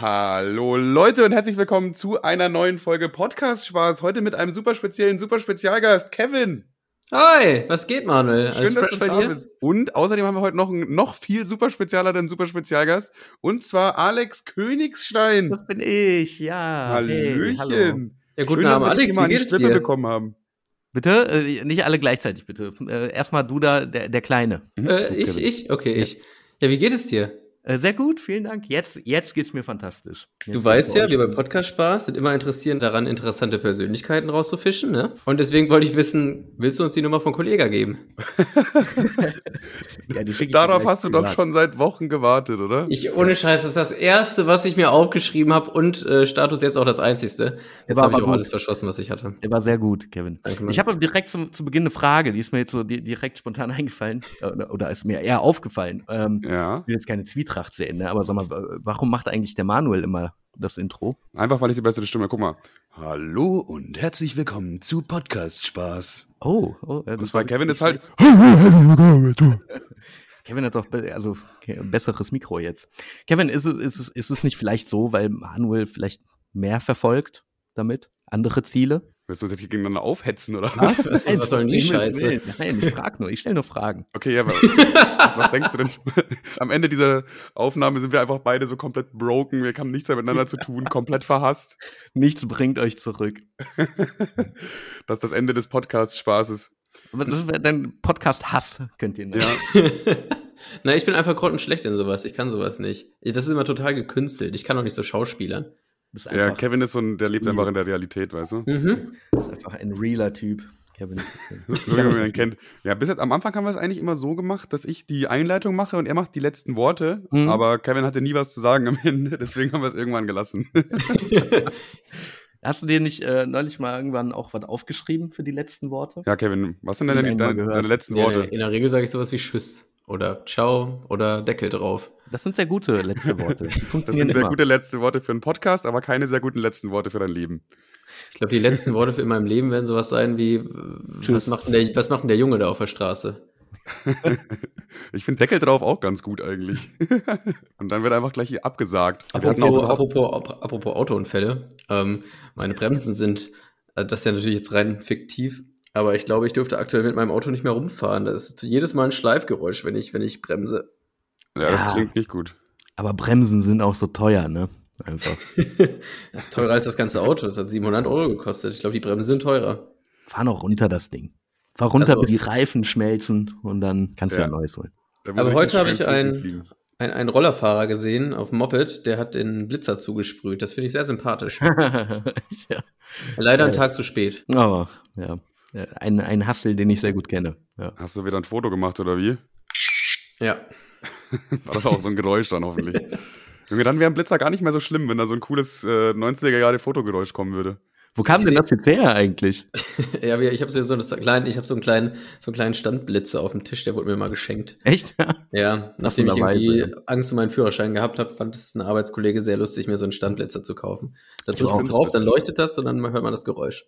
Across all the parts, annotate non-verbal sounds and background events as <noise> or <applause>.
Hallo Leute und herzlich willkommen zu einer neuen Folge Podcast Spaß. Heute mit einem super speziellen, super Spezialgast, Kevin. Hi, was geht, Manuel? Alles Schön, dass du da bist. Und außerdem haben wir heute noch einen noch viel super spezialeren super Spezialgast und zwar Alex Königstein. Das bin ich, ja. Hallöchen. Hey, ja, guten Schön, Abend, Alex, wie geht's dir? bekommen haben. Bitte? Äh, nicht alle gleichzeitig, bitte. Äh, erstmal du da, der, der Kleine. Mhm. Äh, ich, ich? Okay, ja. ich. Ja, wie geht es dir? Äh, sehr gut, vielen Dank. Jetzt, jetzt geht's mir fantastisch. Jetzt du weißt ja, wir beim Podcast Spaß sind immer interessiert daran, interessante Persönlichkeiten rauszufischen, ne? Und deswegen wollte ich wissen, willst du uns die Nummer von Kollega geben? <laughs> ja, Darauf hast du doch schon seit Wochen gewartet, oder? Ich, ohne Scheiß, das ist das erste, was ich mir aufgeschrieben habe und äh, Status jetzt auch das einzigste. Jetzt habe ich auch gut. alles verschossen, was ich hatte. Der war sehr gut, Kevin. Danke, ich habe direkt zum, zu Beginn eine Frage, die ist mir jetzt so direkt spontan <laughs> eingefallen, oder, oder ist mir eher aufgefallen. Ähm, ja. Ich will jetzt keine Zwietracht Eintracht sehen, ne? Aber sag mal, warum macht eigentlich der Manuel immer das Intro? Einfach, weil ich die bessere Stimme. Guck mal. Hallo und herzlich willkommen zu Podcast Spaß. Oh, oh ja, das war Kevin ist halt. <laughs> Kevin hat doch also okay, ein besseres Mikro jetzt. Kevin, ist es, ist, es, ist es nicht vielleicht so, weil Manuel vielleicht mehr verfolgt damit? Andere Ziele? Willst du uns jetzt gegeneinander aufhetzen, oder? Was, was, was soll denn die Scheiße? Nein, ich frag nur, ich stelle nur Fragen. Okay, ja, aber <laughs> was denkst du denn? <laughs> Am Ende dieser Aufnahme sind wir einfach beide so komplett broken, wir haben nichts mehr miteinander zu tun, komplett verhasst. Nichts bringt euch zurück. <laughs> das ist das Ende des Podcast-Spaßes. Aber das ist dein Podcast-Hass, könnt ihr nennen. Ja. Na, ich bin einfach grottenschlecht in sowas. Ich kann sowas nicht. Das ist immer total gekünstelt. Ich kann auch nicht so schauspielern ja, Kevin ist so ein, der lebt einfach in der Realität, weißt du? Mhm. Ist einfach ein realer Typ. Kevin. <laughs> so wie man ihn kennt. Ja, bis jetzt am Anfang haben wir es eigentlich immer so gemacht, dass ich die Einleitung mache und er macht die letzten Worte. Mhm. Aber Kevin hatte nie was zu sagen am <laughs> Ende, deswegen haben wir es irgendwann gelassen. <laughs> Hast du dir nicht äh, neulich mal irgendwann auch was aufgeschrieben für die letzten Worte? Ja, Kevin, was sind denn deine, deine, letzten Worte? Ja, in der Regel sage ich sowas wie Tschüss oder Ciao oder Deckel drauf. Das sind sehr gute letzte Worte. <laughs> das sind sehr immer. gute letzte Worte für einen Podcast, aber keine sehr guten letzten Worte für dein Leben. Ich glaube, die letzten Worte für in meinem Leben werden sowas sein wie, was macht, denn der, was macht denn der Junge da auf der Straße? <laughs> ich finde Deckel drauf auch ganz gut eigentlich. <laughs> Und dann wird einfach gleich hier abgesagt. Apropos, apropos, apropos Autounfälle. Ähm, meine Bremsen sind, äh, das ist ja natürlich jetzt rein fiktiv, aber ich glaube, ich dürfte aktuell mit meinem Auto nicht mehr rumfahren. Das ist jedes Mal ein Schleifgeräusch, wenn ich, wenn ich bremse. Ja, das klingt nicht gut. Aber Bremsen sind auch so teuer, ne? Einfach. <laughs> das ist teurer als das ganze Auto. Das hat 700 Euro gekostet. Ich glaube, die Bremsen sind teurer. Fahr noch runter das Ding. Fahr runter, also, bis die Reifen schmelzen und dann kannst ja. du ja neues holen. Aber heute habe ich einen, ein, einen Rollerfahrer gesehen auf dem Moped, der hat den Blitzer zugesprüht. Das finde ich sehr sympathisch. <laughs> ja. Leider einen Tag zu spät. Aber, ja. Ein, ein Hassel, den ich sehr gut kenne. Ja. Hast du wieder ein Foto gemacht oder wie? Ja. <laughs> War das auch so ein Geräusch dann hoffentlich? Junge, dann wäre ein Blitzer gar nicht mehr so schlimm, wenn da so ein cooles äh, 90er Jahre Fotogeräusch kommen würde. Wo kam denn das jetzt her eigentlich? <laughs> ja, ich habe so, ich hab so einen kleinen, so einen kleinen Standblitzer auf dem Tisch, der wurde mir mal geschenkt. Echt? Ja, nachdem ich irgendwie Weise. Angst um meinen Führerschein gehabt habe, fand es ein Arbeitskollege sehr lustig, mir so einen Standblitzer zu kaufen. Da drückst du drauf, dann leuchtet das und dann hört man das Geräusch.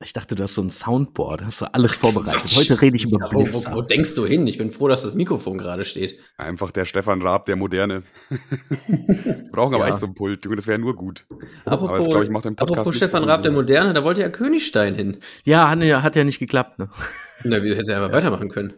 Ich dachte, du hast so ein Soundboard, hast du alles vorbereitet. Heute rede ich über wo, wo, wo, denkst du hin? Ich bin froh, dass das Mikrofon gerade steht. Einfach der Stefan Raab, der Moderne. Wir <laughs> brauchen aber ja. echt so ein Pult, Junge, das wäre nur gut. Apropos, aber das, glaub ich, macht den Podcast apropos Stefan Raab, der Moderne, da wollte ja Königstein hin. Ja, hat, hat ja nicht geklappt, ne? Na, wie hätte er aber weitermachen können?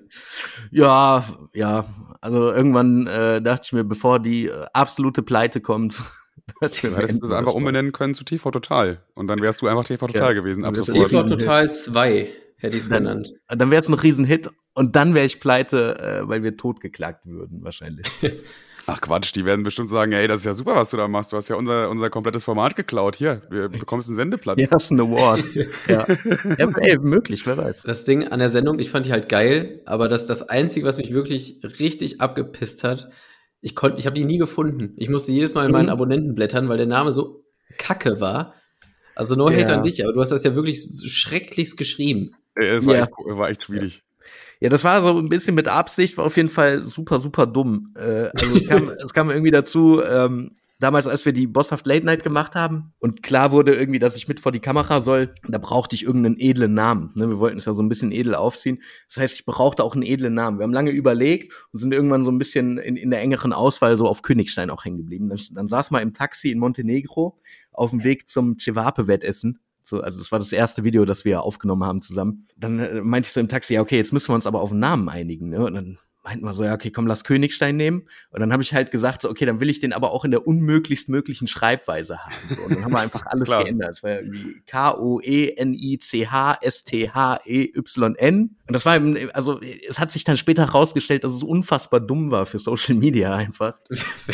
Ja, ja. Also irgendwann äh, dachte ich mir, bevor die äh, absolute Pleite kommt, <laughs> Das wir hättest es einfach umbenennen können zu TV Total. Und dann wärst du einfach TV Total ja. gewesen. Ab sofort. TV Total 2 hätte ich es genannt. Dann wäre es ein Riesenhit und dann wäre ich pleite, äh, weil wir totgeklagt würden, wahrscheinlich. <laughs> Ach Quatsch, die werden bestimmt sagen, ey, das ist ja super, was du da machst. Du hast ja unser, unser komplettes Format geklaut. Hier, wir bekommst einen Sendeplatz. Ja, hast einen Award. <laughs> ja. ja, ey, möglich, wer weiß. Das Ding an der Sendung, ich fand die halt geil, aber das das Einzige, was mich wirklich richtig abgepisst hat, ich konnte, ich habe die nie gefunden. Ich musste jedes Mal in meinen mhm. Abonnenten blättern, weil der Name so kacke war. Also No Hate ja. an dich, aber du hast das ja wirklich schrecklichst geschrieben. Es war, ja. echt, war echt schwierig. Ja, das war so ein bisschen mit Absicht, war auf jeden Fall super, super dumm. Äh, also es kam, <laughs> es kam irgendwie dazu, ähm, damals, als wir die Bosshaft Late Night gemacht haben und klar wurde irgendwie, dass ich mit vor die Kamera soll, da brauchte ich irgendeinen edlen Namen. Ne? Wir wollten es ja so ein bisschen edel aufziehen. Das heißt, ich brauchte auch einen edlen Namen. Wir haben lange überlegt und sind irgendwann so ein bisschen in, in der engeren Auswahl so auf Königstein auch hängen geblieben. Dann, dann saß mal im Taxi in Montenegro auf dem Weg zum Cevape-Wettessen so, also das war das erste Video, das wir aufgenommen haben zusammen. Dann äh, meinte ich so im Taxi, ja, okay, jetzt müssen wir uns aber auf einen Namen einigen. Ne? Und dann meinten wir so, ja, okay, komm, lass Königstein nehmen. Und dann habe ich halt gesagt, so, okay, dann will ich den aber auch in der unmöglichst möglichen Schreibweise haben. So, und dann haben wir einfach <laughs> alles geändert. War irgendwie K-O-E-N-I-C-H-S-T-H-E-Y-N. Und das war, also es hat sich dann später herausgestellt, dass es unfassbar dumm war für Social Media einfach. <laughs>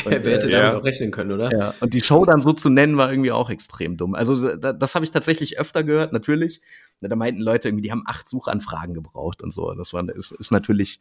wer, wer hätte äh, damit ja. auch rechnen können, oder? Ja, und die Show dann so zu nennen, war irgendwie auch extrem dumm. Also das, das habe ich tatsächlich öfter gehört, natürlich. Da meinten Leute irgendwie, die haben acht Suchanfragen gebraucht und so. Das war, ist, ist natürlich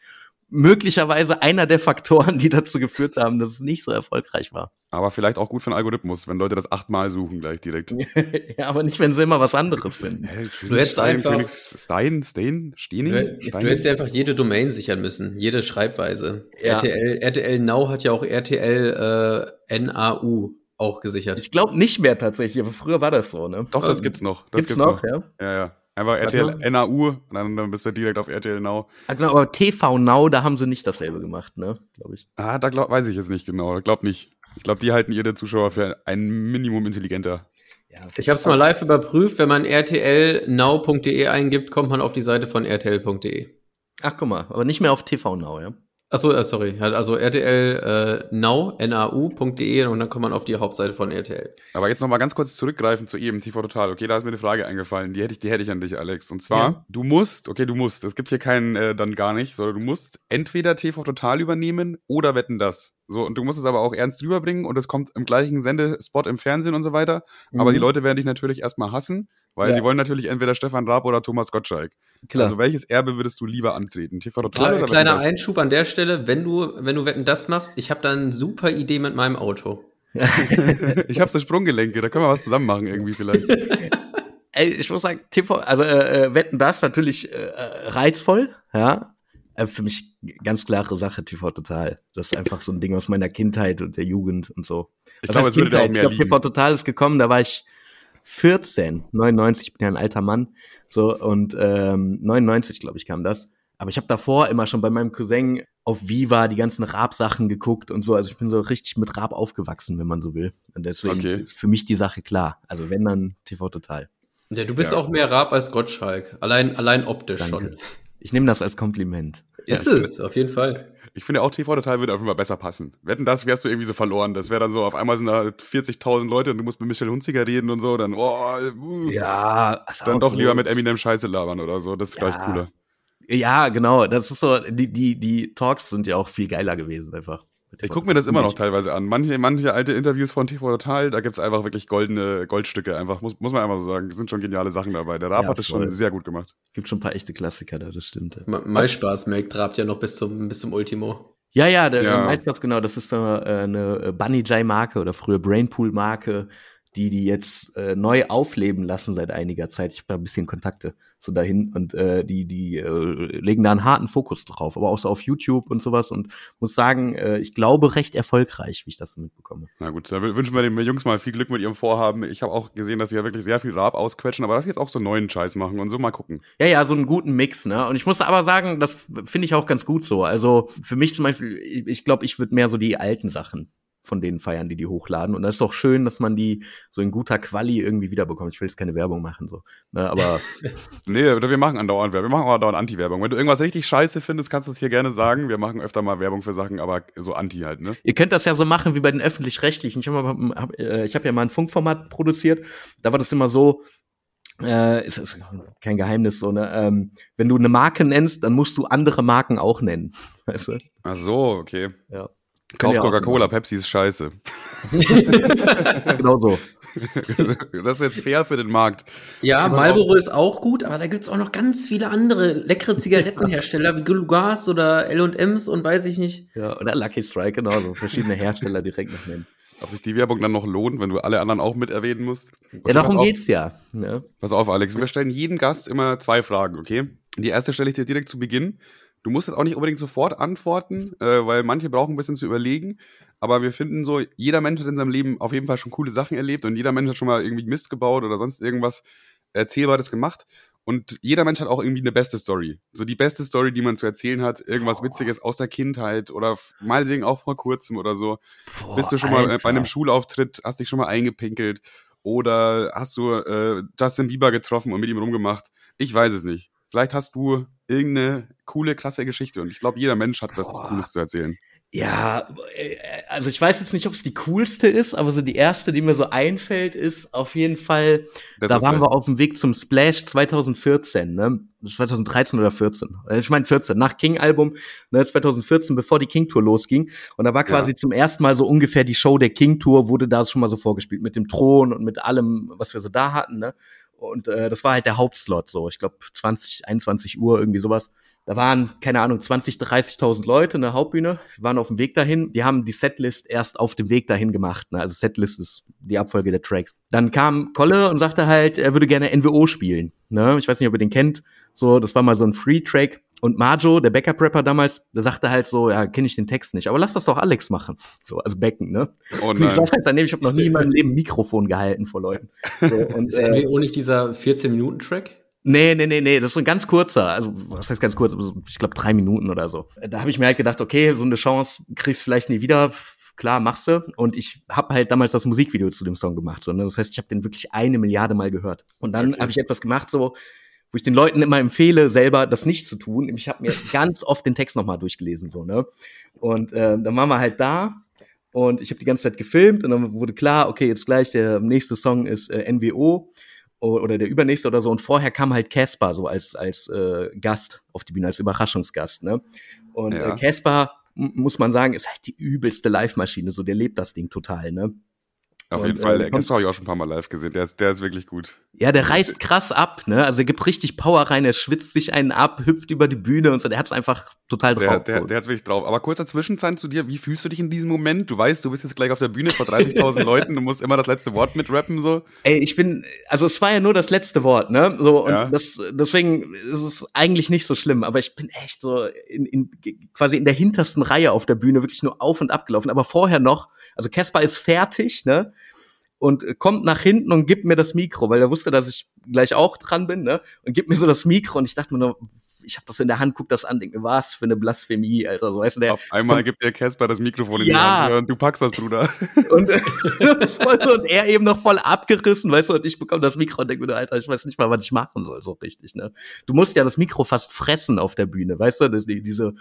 möglicherweise einer der Faktoren, die dazu geführt haben, dass es nicht so erfolgreich war. Aber vielleicht auch gut für den Algorithmus, wenn Leute das achtmal suchen gleich direkt. <laughs> ja, aber nicht, wenn sie immer was anderes finden. Hey, du hättest einfach Stein, Stein, Stein, du, du hättest einfach jede Domain sichern müssen, jede Schreibweise. Ja. RTL, RTL Now hat ja auch RTL äh, NAU auch gesichert. Ich glaube nicht mehr tatsächlich, aber früher war das so, ne? Doch, das ähm, gibt's noch. Das gibt's, gibt's noch, noch, ja. Ja, ja. Einfach RTL NAU und dann, dann bist du direkt auf RTL Now. Genau, aber TV Now, da haben sie nicht dasselbe gemacht, ne? Glaube ich. Ah, da glaub, weiß ich jetzt nicht genau. Ich glaube nicht. Ich glaube, die halten ihre Zuschauer für ein Minimum intelligenter. Ja. Ich habe es mal live überprüft. Wenn man rtlnow.de eingibt, kommt man auf die Seite von rtl.de. Ach, guck mal, aber nicht mehr auf TV Now, ja? Achso, äh, sorry. Also RTL äh, now, nau.de und dann kommt man auf die Hauptseite von RTL. Aber jetzt nochmal ganz kurz zurückgreifen zu eben TV Total. Okay, da ist mir eine Frage eingefallen. Die hätte ich, die hätte ich an dich, Alex. Und zwar, ja. du musst, okay, du musst, es gibt hier keinen äh, dann gar nicht, sondern du musst entweder TV Total übernehmen oder wetten das. So, und du musst es aber auch ernst rüberbringen und es kommt im gleichen Sendespot im Fernsehen und so weiter. Mhm. Aber die Leute werden dich natürlich erstmal hassen weil ja. sie wollen natürlich entweder Stefan Raab oder Thomas Gottschalk. Klar. Also welches Erbe würdest du lieber antreten? TV Total Klar, oder Kleiner Einschub an der Stelle, wenn du, wenn du Wetten das machst, ich habe da eine super Idee mit meinem Auto. <laughs> ich habe so Sprunggelenke, da können wir was zusammen machen irgendwie vielleicht. <laughs> Ey, ich muss sagen, TV, also äh, äh, Wetten das natürlich äh, äh reizvoll, ja. Äh, für mich ganz klare Sache, TV Total. Das ist einfach so ein Ding aus meiner Kindheit und der Jugend und so. Ich glaube, glaub, TV Total ist gekommen, da war ich 14, 99, ich bin ja ein alter Mann, so und ähm, 99, glaube ich, kam das. Aber ich habe davor immer schon bei meinem Cousin auf Viva die ganzen Raab-Sachen geguckt und so. Also ich bin so richtig mit Raab aufgewachsen, wenn man so will. Und deswegen okay. ist für mich die Sache klar. Also wenn dann TV total. Ja, du bist ja. auch mehr Raab als Gottschalk. Allein, allein optisch Danke. schon. Ich nehme das als Kompliment. Ist ja, es, auf jeden Fall. Ich finde auch TV-Total würde auf jeden Fall besser passen. Wetten, das wärst du irgendwie so verloren. Das wäre dann so, auf einmal sind da 40.000 Leute und du musst mit Michelle Hunziker reden und so, dann, oh, uh, ja, dann doch lieber mit Eminem Scheiße labern oder so. Das ist ja. gleich cooler. Ja, genau. Das ist so, die, die, die Talks sind ja auch viel geiler gewesen einfach. Ich gucke mir das immer noch teilweise an. Manche, manche alte Interviews von TV Total, da gibt es einfach wirklich goldene Goldstücke, einfach, muss, muss man einfach so sagen. sind schon geniale Sachen dabei. Der Raab ja, hat das schon sehr gut gemacht. Gibt schon ein paar echte Klassiker da, das stimmt. Ja. Mal Spaß, Melk trabt ja noch bis zum, bis zum Ultimo. Ja, ja, der ja. MySpaß, genau, das ist so äh, eine Bunny Jai-Marke oder früher Brainpool-Marke, die die jetzt äh, neu aufleben lassen seit einiger Zeit. Ich habe da ein bisschen Kontakte so dahin und äh, die die äh, legen da einen harten Fokus drauf, aber auch so auf YouTube und sowas und muss sagen, äh, ich glaube recht erfolgreich, wie ich das so mitbekomme. Na gut, da wünschen wir den Jungs mal viel Glück mit ihrem Vorhaben. Ich habe auch gesehen, dass sie ja wirklich sehr viel Rap ausquetschen, aber dass sie jetzt auch so neuen Scheiß machen und so mal gucken. Ja, ja, so einen guten Mix, ne? Und ich muss aber sagen, das finde ich auch ganz gut so. Also für mich zum Beispiel, ich glaube, ich würde mehr so die alten Sachen von denen feiern, die die hochladen. Und das ist auch schön, dass man die so in guter Quali irgendwie wiederbekommt. Ich will jetzt keine Werbung machen, so. Ne, aber. <laughs> nee, wir machen andauernd Werbung. Wir machen auch andauernd Anti-Werbung. Wenn du irgendwas richtig scheiße findest, kannst du es hier gerne sagen. Wir machen öfter mal Werbung für Sachen, aber so Anti halt, ne? Ihr könnt das ja so machen wie bei den Öffentlich-Rechtlichen. Ich habe hab, äh, hab ja mal ein Funkformat produziert. Da war das immer so, äh, ist, ist kein Geheimnis so, ne? Ähm, wenn du eine Marke nennst, dann musst du andere Marken auch nennen. <laughs> Weißt du? Ach so, okay. Ja. Kauf Coca-Cola, Pepsi ist scheiße. genau so. <laughs> Das ist jetzt fair für den Markt. Ja, Marlboro ist auch gut, aber da gibt's auch noch ganz viele andere leckere Zigarettenhersteller wie Gulugas oder L&M's und weiß ich nicht. Ja, oder Lucky Strike, genau, so verschiedene Hersteller direkt noch nennen. Ob sich die Werbung dann noch lohnt, wenn du alle anderen auch mit erwähnen musst? Okay, ja, darum geht's ja. ja. Ne? Pass auf, Alex, wir stellen jedem Gast immer zwei Fragen, okay? Die erste stelle ich dir direkt zu Beginn. Du musst jetzt auch nicht unbedingt sofort antworten, äh, weil manche brauchen ein bisschen zu überlegen. aber wir finden so, jeder Mensch hat in seinem Leben auf jeden Fall schon coole Sachen erlebt und jeder Mensch hat schon mal irgendwie Mist gebaut oder sonst irgendwas Erzählbares gemacht. Und jeder Mensch hat auch irgendwie eine beste Story. So die beste Story, die man zu erzählen hat, irgendwas Witziges aus der Kindheit oder meinetwegen auch vor kurzem oder so. Boah, Bist du schon Alter. mal bei einem Schulauftritt, hast dich schon mal eingepinkelt oder hast du äh, Justin Bieber getroffen und mit ihm rumgemacht? Ich weiß es nicht. Vielleicht hast du irgendeine coole, klasse Geschichte und ich glaube, jeder Mensch hat was Boah. Cooles zu erzählen. Ja, äh, also ich weiß jetzt nicht, ob es die coolste ist, aber so die erste, die mir so einfällt, ist auf jeden Fall, das da waren wir auf dem Weg zum Splash 2014, ne? 2013 oder 14. Äh, ich meine 14, nach King-Album, ne, 2014, bevor die King-Tour losging. Und da war quasi ja. zum ersten Mal so ungefähr die Show der King-Tour, wurde da schon mal so vorgespielt, mit dem Thron und mit allem, was wir so da hatten, ne? Und äh, das war halt der Hauptslot, so ich glaube 20, 21 Uhr, irgendwie sowas. Da waren, keine Ahnung, 20, 30.000 Leute in der Hauptbühne, waren auf dem Weg dahin. Die haben die Setlist erst auf dem Weg dahin gemacht. Ne? Also Setlist ist die Abfolge der Tracks. Dann kam Kolle und sagte halt, er würde gerne NWO spielen. Ne? Ich weiß nicht, ob ihr den kennt. So, das war mal so ein Free-Track. Und Marjo, der Backup-Rapper damals, der sagte halt so, ja, kenne ich den Text nicht, aber lass das doch Alex machen. So, also Becken, ne? Oh nein. Und ich sag halt daneben, ich habe noch nie in meinem Leben Mikrofon gehalten vor Leuten. So, <laughs> und, ist äh, auch nicht dieser 14-Minuten-Track? Nee, nee, nee, nee, das ist ein ganz kurzer, also was heißt ganz kurz, ich glaube drei Minuten oder so. Da habe ich mir halt gedacht, okay, so eine Chance kriegst du vielleicht nie wieder, klar, machst du. Und ich habe halt damals das Musikvideo zu dem Song gemacht. So, ne? Das heißt, ich habe den wirklich eine Milliarde Mal gehört. Und dann okay. habe ich etwas gemacht, so, wo ich den Leuten immer empfehle, selber das nicht zu tun. Ich habe mir <laughs> ganz oft den Text nochmal durchgelesen, so, ne? Und äh, dann waren wir halt da und ich habe die ganze Zeit gefilmt und dann wurde klar, okay, jetzt gleich der nächste Song ist äh, NWO oder der übernächste oder so. Und vorher kam halt Casper so als, als äh, Gast auf die Bühne, als Überraschungsgast, ne? Und äh, Casper, ja. muss man sagen, ist halt die übelste Live-Maschine, so der lebt das Ding total, ne? Auf und, jeden Fall, äh, der Casper habe ich auch schon ein paar Mal live gesehen. Der ist, der ist wirklich gut. Ja, der reißt krass ab, ne? Also er gibt richtig Power rein, er schwitzt sich einen ab, hüpft über die Bühne und so. Der hat's einfach total drauf. Der, der, der hat's wirklich drauf. Aber kurzer Zwischenzeit zu dir, wie fühlst du dich in diesem Moment? Du weißt, du bist jetzt gleich auf der Bühne vor 30.000 <laughs> Leuten, du musst immer das letzte Wort mitrappen, so. Ey, ich bin, also es war ja nur das letzte Wort, ne? So, und ja. das, deswegen ist es eigentlich nicht so schlimm, aber ich bin echt so in, in, quasi in der hintersten Reihe auf der Bühne wirklich nur auf und ab gelaufen. Aber vorher noch, also Caspar ist fertig, ne? Und kommt nach hinten und gibt mir das Mikro, weil er wusste, dass ich gleich auch dran bin, ne? Und gibt mir so das Mikro und ich dachte mir nur, ich habe das in der Hand, guck das an, denke mir, was für eine Blasphemie, Alter. So, weißt du, der, Auf einmal gibt der Casper das Mikrofon in ja. die Hand und du packst das, Bruder. <laughs> und, <laughs> und er eben noch voll abgerissen, weißt du, und ich bekomme das Mikro und denke mir, Alter, ich weiß nicht mal, was ich machen soll, so richtig, ne? Du musst ja das Mikro fast fressen auf der Bühne, weißt du, das, die, diese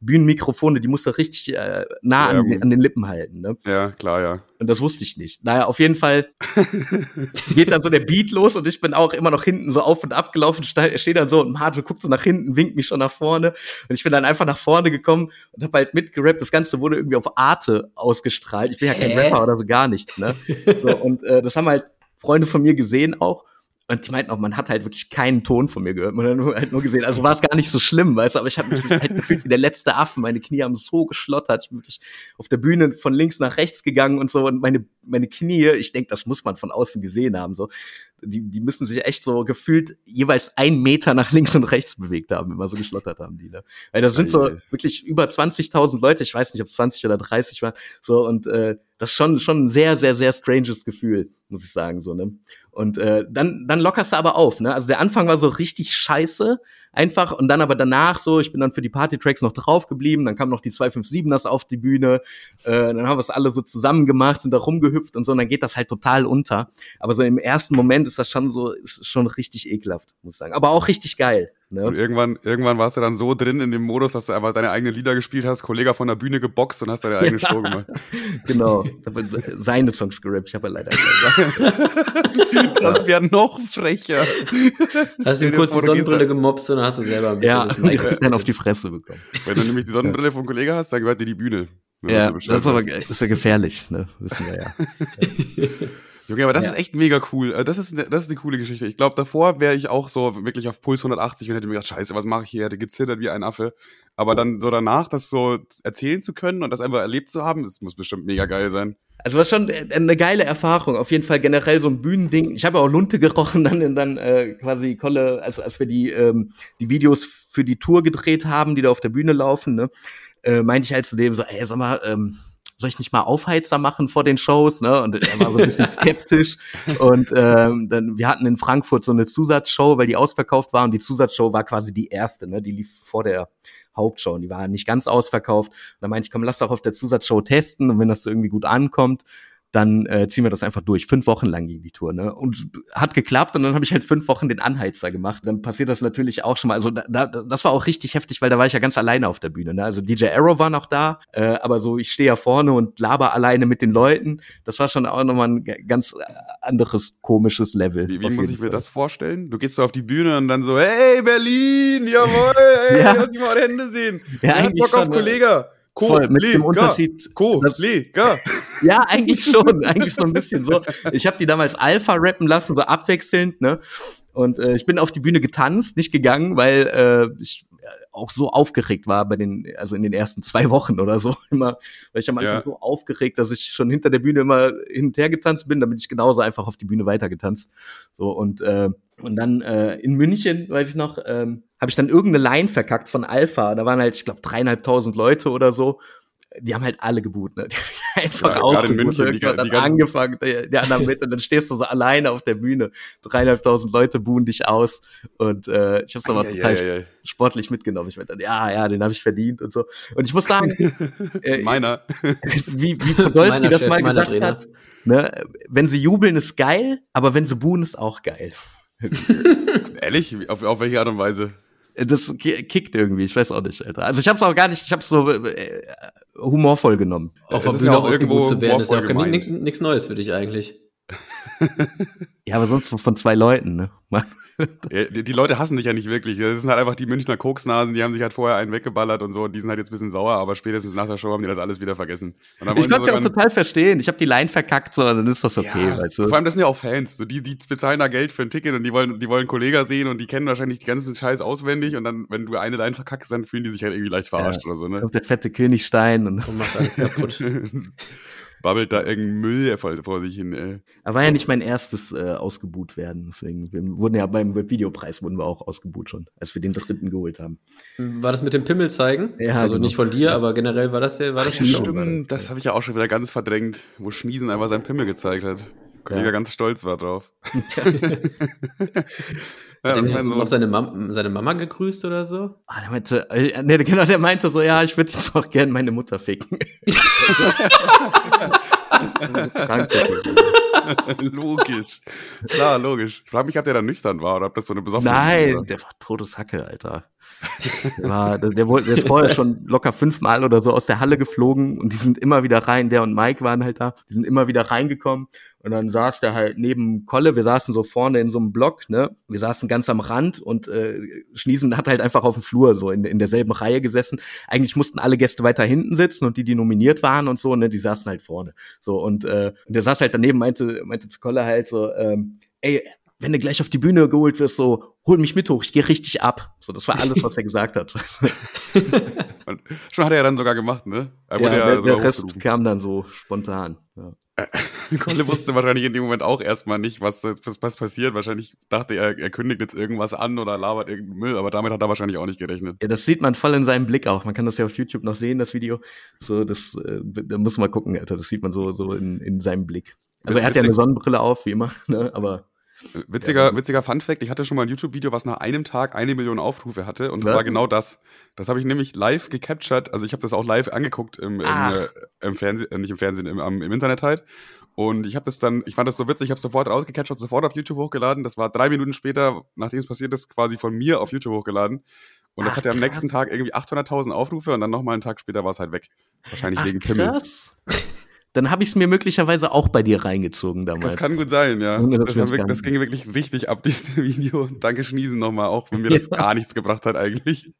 Bühnenmikrofone, die musst du richtig äh, nah ja, an, an, den Lippen halten. Ne? Ja, klar, ja. Und das wusste ich nicht. Naja, auf jeden Fall <laughs> geht dann so der Beat los und ich bin auch immer noch hinten so auf und ab gelaufen, stehe dann so und Marjo guckt so nach hinten, winkt mich schon nach vorne und ich bin dann einfach nach vorne gekommen und habe halt mitgerappt. Das Ganze wurde irgendwie auf Arte ausgestrahlt. Ich bin ja kein Hä? Rapper oder so gar nichts. Ne? So, und äh, das haben halt Freunde von mir gesehen auch und die meinten auch, man hat halt wirklich keinen Ton von mir gehört. Man hat halt nur gesehen, also war es gar nicht so schlimm, weißt du, aber ich habe mich halt gefühlt wie der letzte Affe. Meine Knie haben so geschlottert. Ich bin wirklich auf der Bühne von links nach rechts gegangen und so. Und meine, meine Knie, ich denke, das muss man von außen gesehen haben. So die, die müssen sich echt so gefühlt jeweils ein Meter nach links und rechts bewegt haben, immer so geschlottert haben die, ne? Weil das sind so wirklich über 20.000 Leute, ich weiß nicht, ob es 20 oder 30 waren, so und äh, das ist schon schon ein sehr sehr sehr stranges Gefühl, muss ich sagen, so ne. Und äh, dann dann lockerst du aber auf, ne? Also der Anfang war so richtig scheiße, einfach und dann aber danach so, ich bin dann für die Party-Tracks noch drauf geblieben, dann kamen noch die 257ers auf die Bühne, äh, dann haben wir es alle so zusammen gemacht, sind da rumgehüpft und so, und dann geht das halt total unter. Aber so im ersten Moment ist das schon so, ist schon richtig ekelhaft, muss ich sagen. Aber auch richtig geil. Ne? Und irgendwann, irgendwann warst du dann so drin in dem Modus, dass du einfach deine eigenen Lieder gespielt hast, Kollege von der Bühne geboxt und hast deine eigene <laughs> Show gemacht. genau. Seine Songs gerappt, ich habe ja leider <laughs> Das wäre noch frecher. Hast du ihm kurz die Sonnenbrille gemobst und hast du selber ein bisschen ja, das dann auf die Fresse bekommen. Wenn du nämlich die Sonnenbrille vom Kollegen hast, dann gehört dir die Bühne. Ja, das ist aber das ist ja gefährlich, ne? Wissen wir ja. <laughs> Junge, aber das ja. ist echt mega cool. Äh, das ist, eine, das ist eine coole Geschichte. Ich glaube, davor wäre ich auch so wirklich auf Puls 180 und hätte mir gedacht, scheiße, was mache ich hier? Hätte gezittert wie ein Affe. Aber dann so danach, das so erzählen zu können und das einfach erlebt zu haben, das muss bestimmt mega geil sein. Also was schon äh, eine geile Erfahrung. Auf jeden Fall generell so ein Bühnending. Ich habe auch Lunte gerochen <laughs> dann, dann äh, quasi Kolle, als, als wir die, ähm, die Videos für die Tour gedreht haben, die da auf der Bühne laufen, ne, äh, meinte ich halt zu dem so, ey, sag mal, ähm, soll ich nicht mal Aufheizer machen vor den Shows, ne? Und er war so ein bisschen <laughs> skeptisch. Und ähm, dann, wir hatten in Frankfurt so eine Zusatzshow, weil die ausverkauft war und die Zusatzshow war quasi die erste, ne? Die lief vor der Hauptshow und die war nicht ganz ausverkauft. Und dann meinte ich, komm, lass doch auf der Zusatzshow testen und wenn das irgendwie gut ankommt, dann äh, ziehen wir das einfach durch. Fünf Wochen lang ging die Tour, ne? Und hat geklappt und dann habe ich halt fünf Wochen den Anheizer gemacht. Dann passiert das natürlich auch schon mal. Also da, da, das war auch richtig heftig, weil da war ich ja ganz alleine auf der Bühne. Ne? Also DJ Arrow war noch da, äh, aber so ich stehe ja vorne und laber alleine mit den Leuten. Das war schon auch nochmal ein ganz anderes komisches Level. Wie, wie muss ich Fall. mir das vorstellen? Du gehst so auf die Bühne und dann so, hey Berlin, jawohl, <laughs> hey, ja. lass mich mal Hände sehen. Ja, ja Bock schon, auf ne? Kollege. Voll, mit dem Unterschied. Kollege. <laughs> Ja, eigentlich schon, eigentlich so ein bisschen so. Ich habe die damals Alpha rappen lassen, so abwechselnd, ne? Und äh, ich bin auf die Bühne getanzt, nicht gegangen, weil äh, ich auch so aufgeregt war bei den, also in den ersten zwei Wochen oder so <laughs> immer, weil ich am Anfang ja. so aufgeregt, dass ich schon hinter der Bühne immer hin und her getanzt bin, damit ich genauso einfach auf die Bühne weitergetanzt. So und äh, und dann äh, in München, weiß ich noch, ähm, habe ich dann irgendeine Line verkackt von Alpha. Da waren halt, ich glaube, dreieinhalbtausend Leute oder so. Die haben halt alle geboot, ne? <laughs> Die haben <laughs> einfach ja, ausgebucht. Die, dann die angefangen, die, anderen mit, und dann stehst du so alleine auf der Bühne. Dreieinhalbtausend Leute buhen dich aus. Und äh, ich habe es aber ja, total ja, sportlich mitgenommen. Ich meinte dann, ja, ja, den habe ich verdient und so. Und ich muss sagen, <laughs> äh, meiner. wie, wie Podolski das mal gesagt Trainer. hat, ne? wenn sie jubeln, ist geil, aber wenn sie buhen, ist auch geil. Ehrlich? Auf, auf welche Art und Weise? Das kickt irgendwie, ich weiß auch nicht, Alter. Also ich hab's auch gar nicht, ich hab's so äh, humorvoll genommen. Auf der Bühne auch irgendwo zu werden, ist ja auch nichts Neues für dich eigentlich. ja, aber sonst von zwei Leuten, ne? <laughs> Ja, die, die, Leute hassen dich ja nicht wirklich. Das sind halt einfach die Münchner Koksnasen, die haben sich halt vorher einen weggeballert und so und die sind halt jetzt ein bisschen sauer, aber spätestens nach der Show haben die das alles wieder vergessen. Ich konnte es ja auch total verstehen. Ich habe die Line verkackt, so, dann ist das okay. Ja, weißt du? Vor allem, das sind ja auch Fans. So, die, die bezahlen da Geld für ein Ticket und die wollen, die wollen Kollegen sehen und die kennen wahrscheinlich die ganzen Scheiß auswendig und dann, wenn du eine Line verkackst, dann fühlen die sich halt irgendwie leicht verarscht ja. oder so, ne? Auf der fette Königstein und, und macht alles kaputt. <laughs> babbelt da irgendein Müll vor, vor sich hin. Ey. Aber war ja nicht mein erstes äh, ausgebuht werden. Deswegen wir wurden ja beim Videopreis wurden wir auch ausgebuht schon, als wir den dritten geholt haben. War das mit dem Pimmel zeigen? Ja, also genau. nicht von dir, aber generell war das ja, war das Ach, ja, stimmt. Das habe ich ja auch schon wieder ganz verdrängt, wo Schniesen einfach seinen Pimmel gezeigt hat. Kollege ja. ganz stolz war drauf. <laughs> <laughs> Ja, Hat er noch seine, Mam seine Mama gegrüßt oder so? Ah, der meinte, äh, nee, genau, der meinte so, ja, ich würde jetzt auch gerne meine Mutter ficken. <laughs> logisch. Klar, logisch. Ich frage mich, ob der da nüchtern war oder ob das so eine besoffene Nein, war. der war Todeshacke, Alter. Der, war, der, der, der ist vorher schon locker fünfmal oder so aus der Halle geflogen und die sind immer wieder rein. Der und Mike waren halt da. Die sind immer wieder reingekommen und dann saß der halt neben Kolle. Wir saßen so vorne in so einem Block, ne? Wir saßen ganz am Rand und äh, Schniesen hat halt einfach auf dem Flur so in, in derselben Reihe gesessen. Eigentlich mussten alle Gäste weiter hinten sitzen und die, die nominiert waren und so, ne, die saßen halt vorne. So und, äh, und der saß halt daneben, meinte, meinte zu Kolle halt so, ähm, ey, wenn du gleich auf die Bühne geholt wirst, so, hol mich mit hoch, ich gehe richtig ab. So, das war alles, was er gesagt hat. <laughs> schon hat er ja dann sogar gemacht, ne? Er ja, ja der, der Rest kam dann so spontan. Ja. <laughs> Kolle wusste wahrscheinlich in dem Moment auch erstmal nicht, was, was, was passiert. Wahrscheinlich dachte er, er kündigt jetzt irgendwas an oder labert irgendeinen Müll, aber damit hat er wahrscheinlich auch nicht gerechnet. Ja, das sieht man voll in seinem Blick auch. Man kann das ja auf YouTube noch sehen, das Video. So, das, äh, da muss man gucken, Alter. Das sieht man so, so in, in seinem Blick. Also er hat ja eine Sonnenbrille auf, wie immer, <laughs> ne? aber Witziger, ja. witziger Fun-Fact: Ich hatte schon mal ein YouTube-Video, was nach einem Tag eine Million Aufrufe hatte. Und das ja. war genau das. Das habe ich nämlich live gecaptured. Also, ich habe das auch live angeguckt im, im, äh, im Fernsehen, äh, nicht im Fernsehen, im, im Internet halt. Und ich habe das dann, ich fand das so witzig, ich habe sofort rausgecatcht, sofort auf YouTube hochgeladen. Das war drei Minuten später, nachdem es passiert ist, quasi von mir auf YouTube hochgeladen. Und das Ach, hatte am nächsten Tag irgendwie 800.000 Aufrufe und dann nochmal einen Tag später war es halt weg. Wahrscheinlich Ach, wegen Pimmel. Dann habe ich es mir möglicherweise auch bei dir reingezogen damals. Das kann gut sein, ja. Das, das, wirklich, das ging wirklich richtig ab, <laughs> dieses Video. Danke Schniesen nochmal, auch wenn mir das <laughs> gar nichts gebracht hat eigentlich.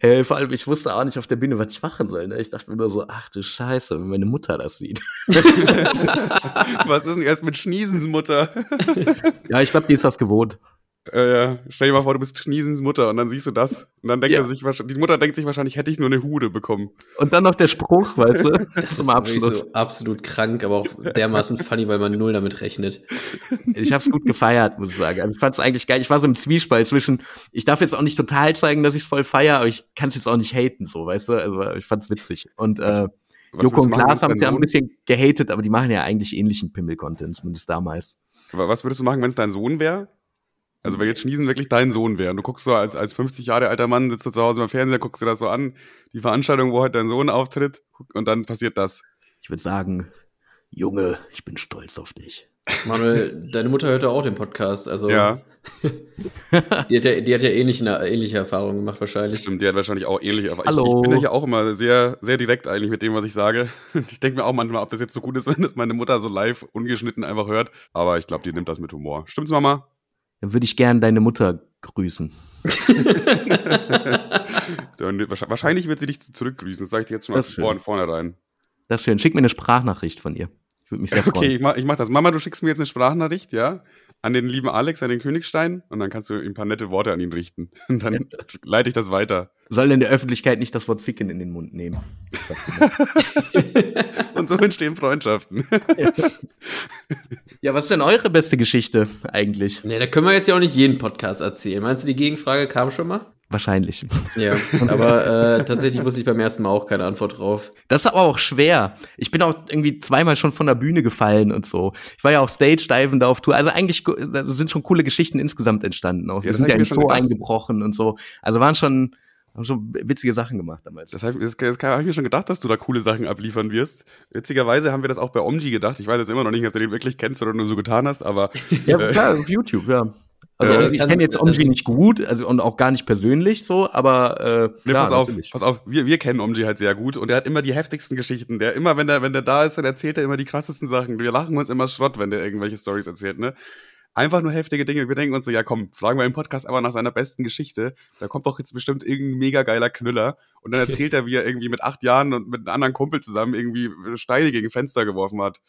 Äh, vor allem, ich wusste auch nicht auf der Bühne, was ich machen soll. Ne? Ich dachte mir nur so, ach du Scheiße, wenn meine Mutter das sieht. <laughs> was ist denn erst mit Schniesens Mutter? ja, ich glaube, die ist das gewohnt. Äh, stell dir mal vor, du bist Schniesens Mutter und dann siehst du das. Und dann denkt ja. er sich die Mutter denkt sich wahrscheinlich, hätte ich nur eine Hude bekommen. Und dann noch der Spruch, weißt du? <laughs> Das ist immer Abschluss. So absolut krank, aber auch dermaßen funny, weil man null damit rechnet. Ich hab's gut gefeiert, muss ich sagen. Also ich fand's eigentlich geil. Ich war so im Zwiespalt zwischen, ich darf jetzt auch nicht total zeigen, dass ich's voll feier, aber ich kann's jetzt auch nicht haten, so, weißt du? Also ich fand's witzig. Und äh, Joko und Klaas haben es ja ein bisschen gehatet, aber die machen ja eigentlich ähnlichen Pimmel-Content, zumindest damals. Was würdest du machen, wenn es dein Sohn wäre? Also wenn jetzt Schniesen wirklich dein Sohn wäre und du guckst so als, als 50 Jahre alter Mann, sitzt du zu Hause beim Fernseher, guckst dir das so an, die Veranstaltung, wo halt dein Sohn auftritt und dann passiert das. Ich würde sagen, Junge, ich bin stolz auf dich. Manuel, deine Mutter hört ja auch den Podcast, also. Ja. <laughs> die, hat ja die hat ja ähnliche, ähnliche Erfahrungen gemacht, wahrscheinlich. Stimmt, die hat wahrscheinlich auch ähnliche Erfahrungen. Hallo. Ich, ich bin ja hier auch immer sehr, sehr direkt eigentlich mit dem, was ich sage. <laughs> Ich denke mir auch manchmal, ob das jetzt so gut ist, <laughs> wenn das meine Mutter so live ungeschnitten einfach hört. Aber ich glaube, die nimmt das mit Humor. Stimmt's, Mama? Dann würde ich gern deine Mutter grüßen. <laughs> wahrscheinlich wird sie dich zurückgrüßen, das sage ich dir jetzt schon mal von vornherein. Das ist schön. Schick mir eine Sprachnachricht von ihr. Ich würde mich sehr freuen. Okay, ich mach, ich mach das. Mama, du schickst mir jetzt eine Sprachnachricht, ja? An den lieben Alex, an den Königstein. Und dann kannst du ein paar nette Worte an ihn richten. <laughs> Und dann ja. leite ich das weiter. Soll in der Öffentlichkeit nicht das Wort Ficken in den Mund nehmen. <laughs> <laughs> Und so entstehen Freundschaften. ja. ja, was ist denn eure beste Geschichte eigentlich? Nee, da können wir jetzt ja auch nicht jeden Podcast erzählen. Meinst du, die Gegenfrage kam schon mal? Wahrscheinlich. Ja, aber äh, tatsächlich wusste ich beim ersten Mal auch keine Antwort drauf. Das ist aber auch schwer. Ich bin auch irgendwie zweimal schon von der Bühne gefallen und so. Ich war ja auch Stage-Diven da auf Tour. Also eigentlich sind schon coole Geschichten insgesamt entstanden. Auch. Wir ja, sind ja in so eingebrochen und so. Also waren schon, haben schon witzige Sachen gemacht damals. Das, habe ich mir schon gedacht, dass du da coole Sachen abliefern wirst. Witzigerweise haben wir das auch bei Omji gedacht. Ich weiß jetzt immer noch nicht, ob du den wirklich kennst oder nur so getan hast, aber. <laughs> ja, äh, klar, auf YouTube, ja. Also äh, ich kenne jetzt Omji nicht gut also, und auch gar nicht persönlich so, aber äh, nee, klar, pass auf, natürlich. pass auf, wir, wir kennen Omji halt sehr gut und er hat immer die heftigsten Geschichten. Der immer, wenn der, wenn der da ist, dann erzählt er immer die krassesten Sachen. Wir lachen uns immer Schrott, wenn der irgendwelche Stories erzählt, ne? Einfach nur heftige Dinge. Wir denken uns so, ja komm, fragen wir im Podcast aber nach seiner besten Geschichte. Da kommt doch jetzt bestimmt irgendein mega geiler Knüller. Und dann <laughs> erzählt er, wie er irgendwie mit acht Jahren und mit einem anderen Kumpel zusammen irgendwie Steine gegen Fenster geworfen hat. <laughs>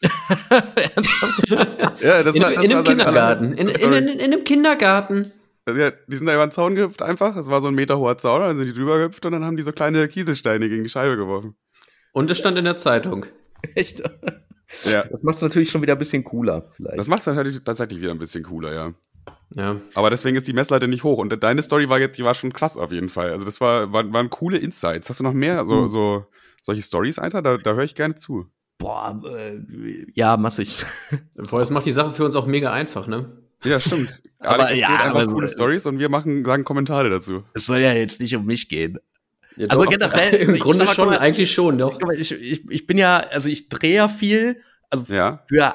ja, das in, war, das in einem Kindergarten. In, in, in, in einem Kindergarten. Ja, die sind da über den Zaun gehüpft einfach. Das war so ein Meter hoher Zaun, dann sind die drüber gehüpft und dann haben die so kleine Kieselsteine gegen die Scheibe geworfen. Und es stand in der Zeitung. Echt? Ja. Das macht es natürlich schon wieder ein bisschen cooler, vielleicht. Das macht es natürlich tatsächlich wieder ein bisschen cooler, ja. Ja. Aber deswegen ist die Messlatte nicht hoch. Und deine Story war jetzt, die war schon krass auf jeden Fall. Also das war, war, waren coole Insights. Hast du noch mehr so, mhm. so solche Stories, Alter? Da, da höre ich gerne zu. Boah, äh, ja, massig. Vor das macht die Sache für uns auch mega einfach, ne? Ja, stimmt. <laughs> aber Alex ja, einfach aber coole Stories und wir machen sagen Kommentare dazu. Es soll ja jetzt nicht um mich gehen. Ja, also generell <laughs> im Grunde schon, mal, eigentlich schon, doch. Ich, ich, ich bin ja, also ich drehe ja viel, also ja. für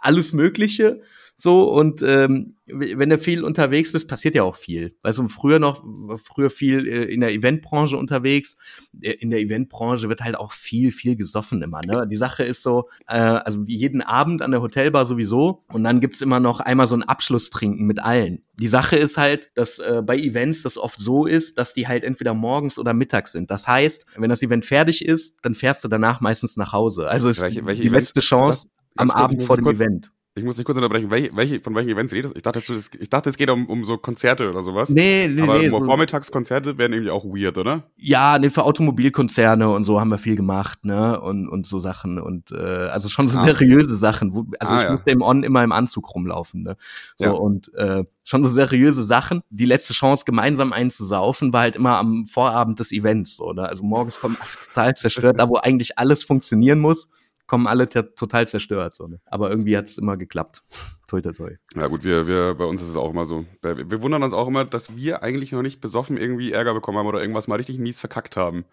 alles Mögliche. So, und ähm, wenn du viel unterwegs bist, passiert ja auch viel. Also früher noch, früher viel äh, in der Eventbranche unterwegs. Äh, in der Eventbranche wird halt auch viel, viel gesoffen immer. Ne? Die Sache ist so, äh, also jeden Abend an der Hotelbar sowieso. Und dann gibt's immer noch einmal so ein Abschlusstrinken mit allen. Die Sache ist halt, dass äh, bei Events das oft so ist, dass die halt entweder morgens oder mittags sind. Das heißt, wenn das Event fertig ist, dann fährst du danach meistens nach Hause. Also ist welche, welche die letzte Chance am Abend vor dem Event. Ich muss dich kurz unterbrechen. Welche, welche, von welchen Events redest du? Ich dachte, ich dachte, es geht um, um so Konzerte oder sowas. Nee, nee, Aber nee. Aber Vormittagskonzerte werden irgendwie auch weird, oder? Ja, nee, für Automobilkonzerne und so haben wir viel gemacht, ne? Und, und so Sachen. Und äh, also schon so ah. seriöse Sachen. Wo, also ah, ich ja. musste im On immer im Anzug rumlaufen, ne? So, ja. und äh, schon so seriöse Sachen. Die letzte Chance, gemeinsam einzusaufen, war halt immer am Vorabend des Events. So, ne? Also morgens kommt <laughs> total zerstört, da wo eigentlich alles funktionieren muss kommen alle total zerstört. So, ne? Aber irgendwie hat es immer geklappt. toi, toi, toi. Ja gut, wir, wir, bei uns ist es auch immer so. Wir wundern uns auch immer, dass wir eigentlich noch nicht besoffen irgendwie Ärger bekommen haben oder irgendwas mal richtig mies verkackt haben.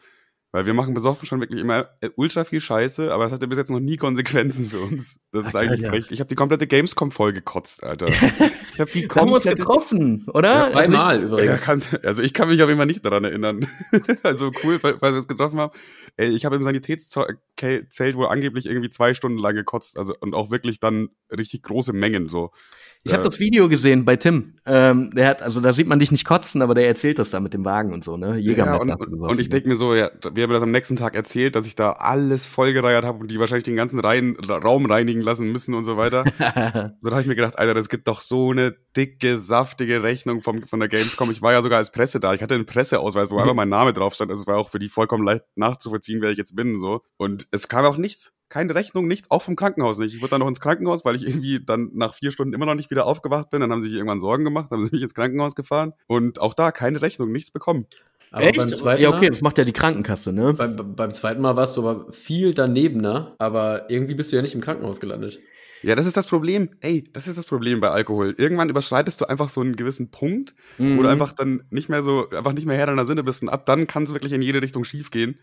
Weil wir machen besoffen schon wirklich immer äh, ultra viel Scheiße, aber es hatte bis jetzt noch nie Konsequenzen für uns. Das ist eigentlich ja, frech. Ich habe die komplette Gamescom voll gekotzt, Alter. <laughs> Ich habe die komplette... haben uns getroffen, oder? Ja, Zweimal also übrigens. Ja, kann, also ich kann mich auf jeden Fall nicht daran erinnern. <laughs> also cool, weil, weil wir es getroffen haben. Ey, ich habe im Sanitätszelt wohl angeblich irgendwie zwei Stunden lang gekotzt. Also und auch wirklich dann richtig große Mengen so. Ich habe das Video gesehen bei Tim. Ähm, der hat, also da sieht man dich nicht kotzen, aber der erzählt das da mit dem Wagen und so, ne? Jägermeister. Ja, und, und ich denke mir so, ja, wir haben das am nächsten Tag erzählt, dass ich da alles vollgereiert habe und die wahrscheinlich den ganzen Reihen, Raum reinigen lassen müssen und so weiter. <laughs> so da habe ich mir gedacht, Alter, das gibt doch so eine dicke, saftige Rechnung vom, von der Gamescom. Ich war ja sogar als Presse da. Ich hatte einen Presseausweis, wo einfach mein Name drauf stand. Also es war auch für die vollkommen leicht nachzuvollziehen, wer ich jetzt bin, so. Und es kam auch nichts keine Rechnung, nichts, auch vom Krankenhaus nicht. Ich wurde dann noch ins Krankenhaus, weil ich irgendwie dann nach vier Stunden immer noch nicht wieder aufgewacht bin. Dann haben sie sich irgendwann Sorgen gemacht, dann haben sie mich ins Krankenhaus gefahren und auch da keine Rechnung, nichts bekommen. Aber Echt? Beim zweiten ja, okay, das macht ja die Krankenkasse, ne? Beim, beim zweiten Mal warst du aber viel danebener, aber irgendwie bist du ja nicht im Krankenhaus gelandet. Ja, das ist das Problem. Ey, das ist das Problem bei Alkohol. Irgendwann überschreitest du einfach so einen gewissen Punkt, mhm. wo du mhm. einfach dann nicht mehr so, einfach nicht mehr Herr deiner Sinne bist und ab dann kann es wirklich in jede Richtung schief gehen.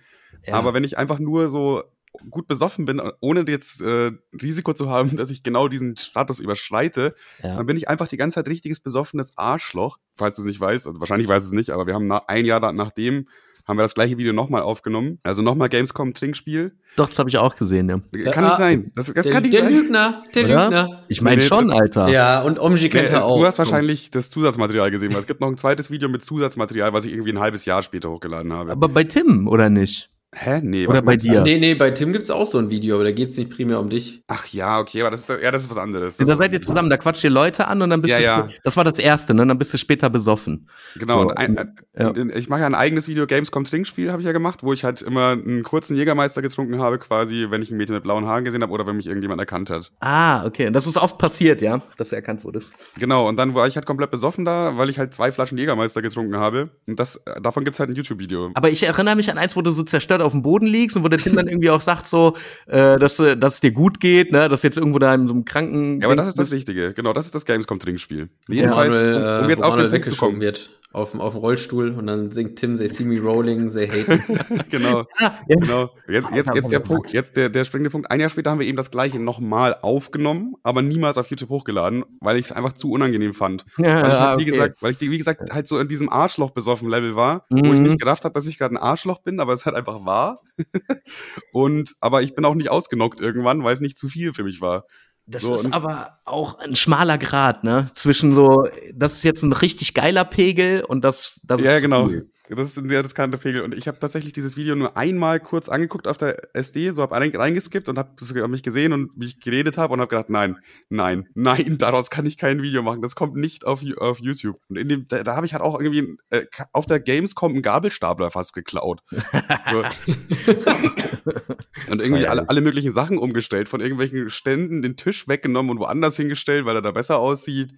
Ja. Aber wenn ich einfach nur so gut besoffen bin, ohne jetzt äh, Risiko zu haben, <laughs> dass ich genau diesen Status überschreite, ja. dann bin ich einfach die ganze Zeit richtiges besoffenes Arschloch, falls du es nicht weißt. Also wahrscheinlich weißt du es nicht, aber wir haben ein Jahr nachdem haben wir das gleiche Video nochmal aufgenommen. Also nochmal Gamescom Trinkspiel. Doch, das habe ich auch gesehen, ja. Kann nicht ah, sein. Das, das der, kann nicht der sein. Lügner, der Oder? Lügner. Ich meine schon, Alter. Ja, und Omji kennt nee, er auch. Du hast wahrscheinlich das Zusatzmaterial gesehen, weil es gibt noch ein zweites Video mit Zusatzmaterial, was ich irgendwie ein halbes Jahr später hochgeladen habe. Aber bei Tim, oder nicht? Hä? Nee, Oder bei dir? Nee, nee, bei Tim gibt's auch so ein Video, aber da geht's nicht primär um dich. Ach ja, okay, aber das ist, ja, das ist was anderes. da seid ihr zusammen, da quatscht ihr Leute an und dann bist ja, du. Ja. Das war das erste, ne? Dann bist du später besoffen. Genau, so, und ein, ja. ich mache ja ein eigenes Video, Gamescom Trinkspiel, habe ich ja gemacht, wo ich halt immer einen kurzen Jägermeister getrunken habe, quasi, wenn ich ein Mädchen mit blauen Haaren gesehen habe oder wenn mich irgendjemand erkannt hat. Ah, okay. Und das ist oft passiert, ja, dass du erkannt wurdest. Genau, und dann war ich halt komplett besoffen da, weil ich halt zwei Flaschen Jägermeister getrunken habe. Und das, davon gibt's halt ein YouTube-Video. Aber ich erinnere mich an eins, wo du so zerstört auf dem Boden liegst und wo der Tim dann irgendwie auch sagt so, äh, dass, äh, dass es dir gut geht, ne, dass jetzt irgendwo da in so einem kranken. Ja, aber das ist das Wichtige. Genau, das ist das Gamescom-Trinkspiel. Jedenfalls, Manuel, um, um jetzt auf den Punkt zu kommen. wird auf, auf dem Rollstuhl und dann singt Tim, they see me rolling, they hate me. <laughs> genau, <laughs> ah, genau. Jetzt, jetzt, jetzt der Punkt, jetzt der, der springende Punkt. Ein Jahr später haben wir eben das gleiche nochmal aufgenommen, aber niemals auf YouTube hochgeladen, weil ich es einfach zu unangenehm fand. <laughs> Ja, weil, ich halt, wie okay. gesagt, weil ich, wie gesagt, halt so in diesem Arschloch besoffen Level war, mhm. wo ich nicht mhm. gedacht habe, dass ich gerade ein Arschloch bin, aber es halt einfach war. und, aber ich bin auch nicht ausgenockt irgendwann, weil es nicht zu viel für mich war. Das so, ist aber auch ein schmaler Grad, ne? Zwischen so, das ist jetzt ein richtig geiler Pegel und das, das ja, ist. Ja, genau. Cool. Das ist ein sehr riskante Pegel. Und ich habe tatsächlich dieses Video nur einmal kurz angeguckt auf der SD, so habe reingeskippt und habe hab mich gesehen und wie ich geredet habe und habe gedacht, nein, nein, <laughs> nein, daraus kann ich kein Video machen. Das kommt nicht auf, auf YouTube. Und in dem, da, da habe ich halt auch irgendwie äh, auf der Gamescom einen Gabelstapler fast geklaut. <laughs> und irgendwie alle, alle möglichen Sachen umgestellt, von irgendwelchen Ständen den Tisch weggenommen und woanders hingestellt, weil er da besser aussieht.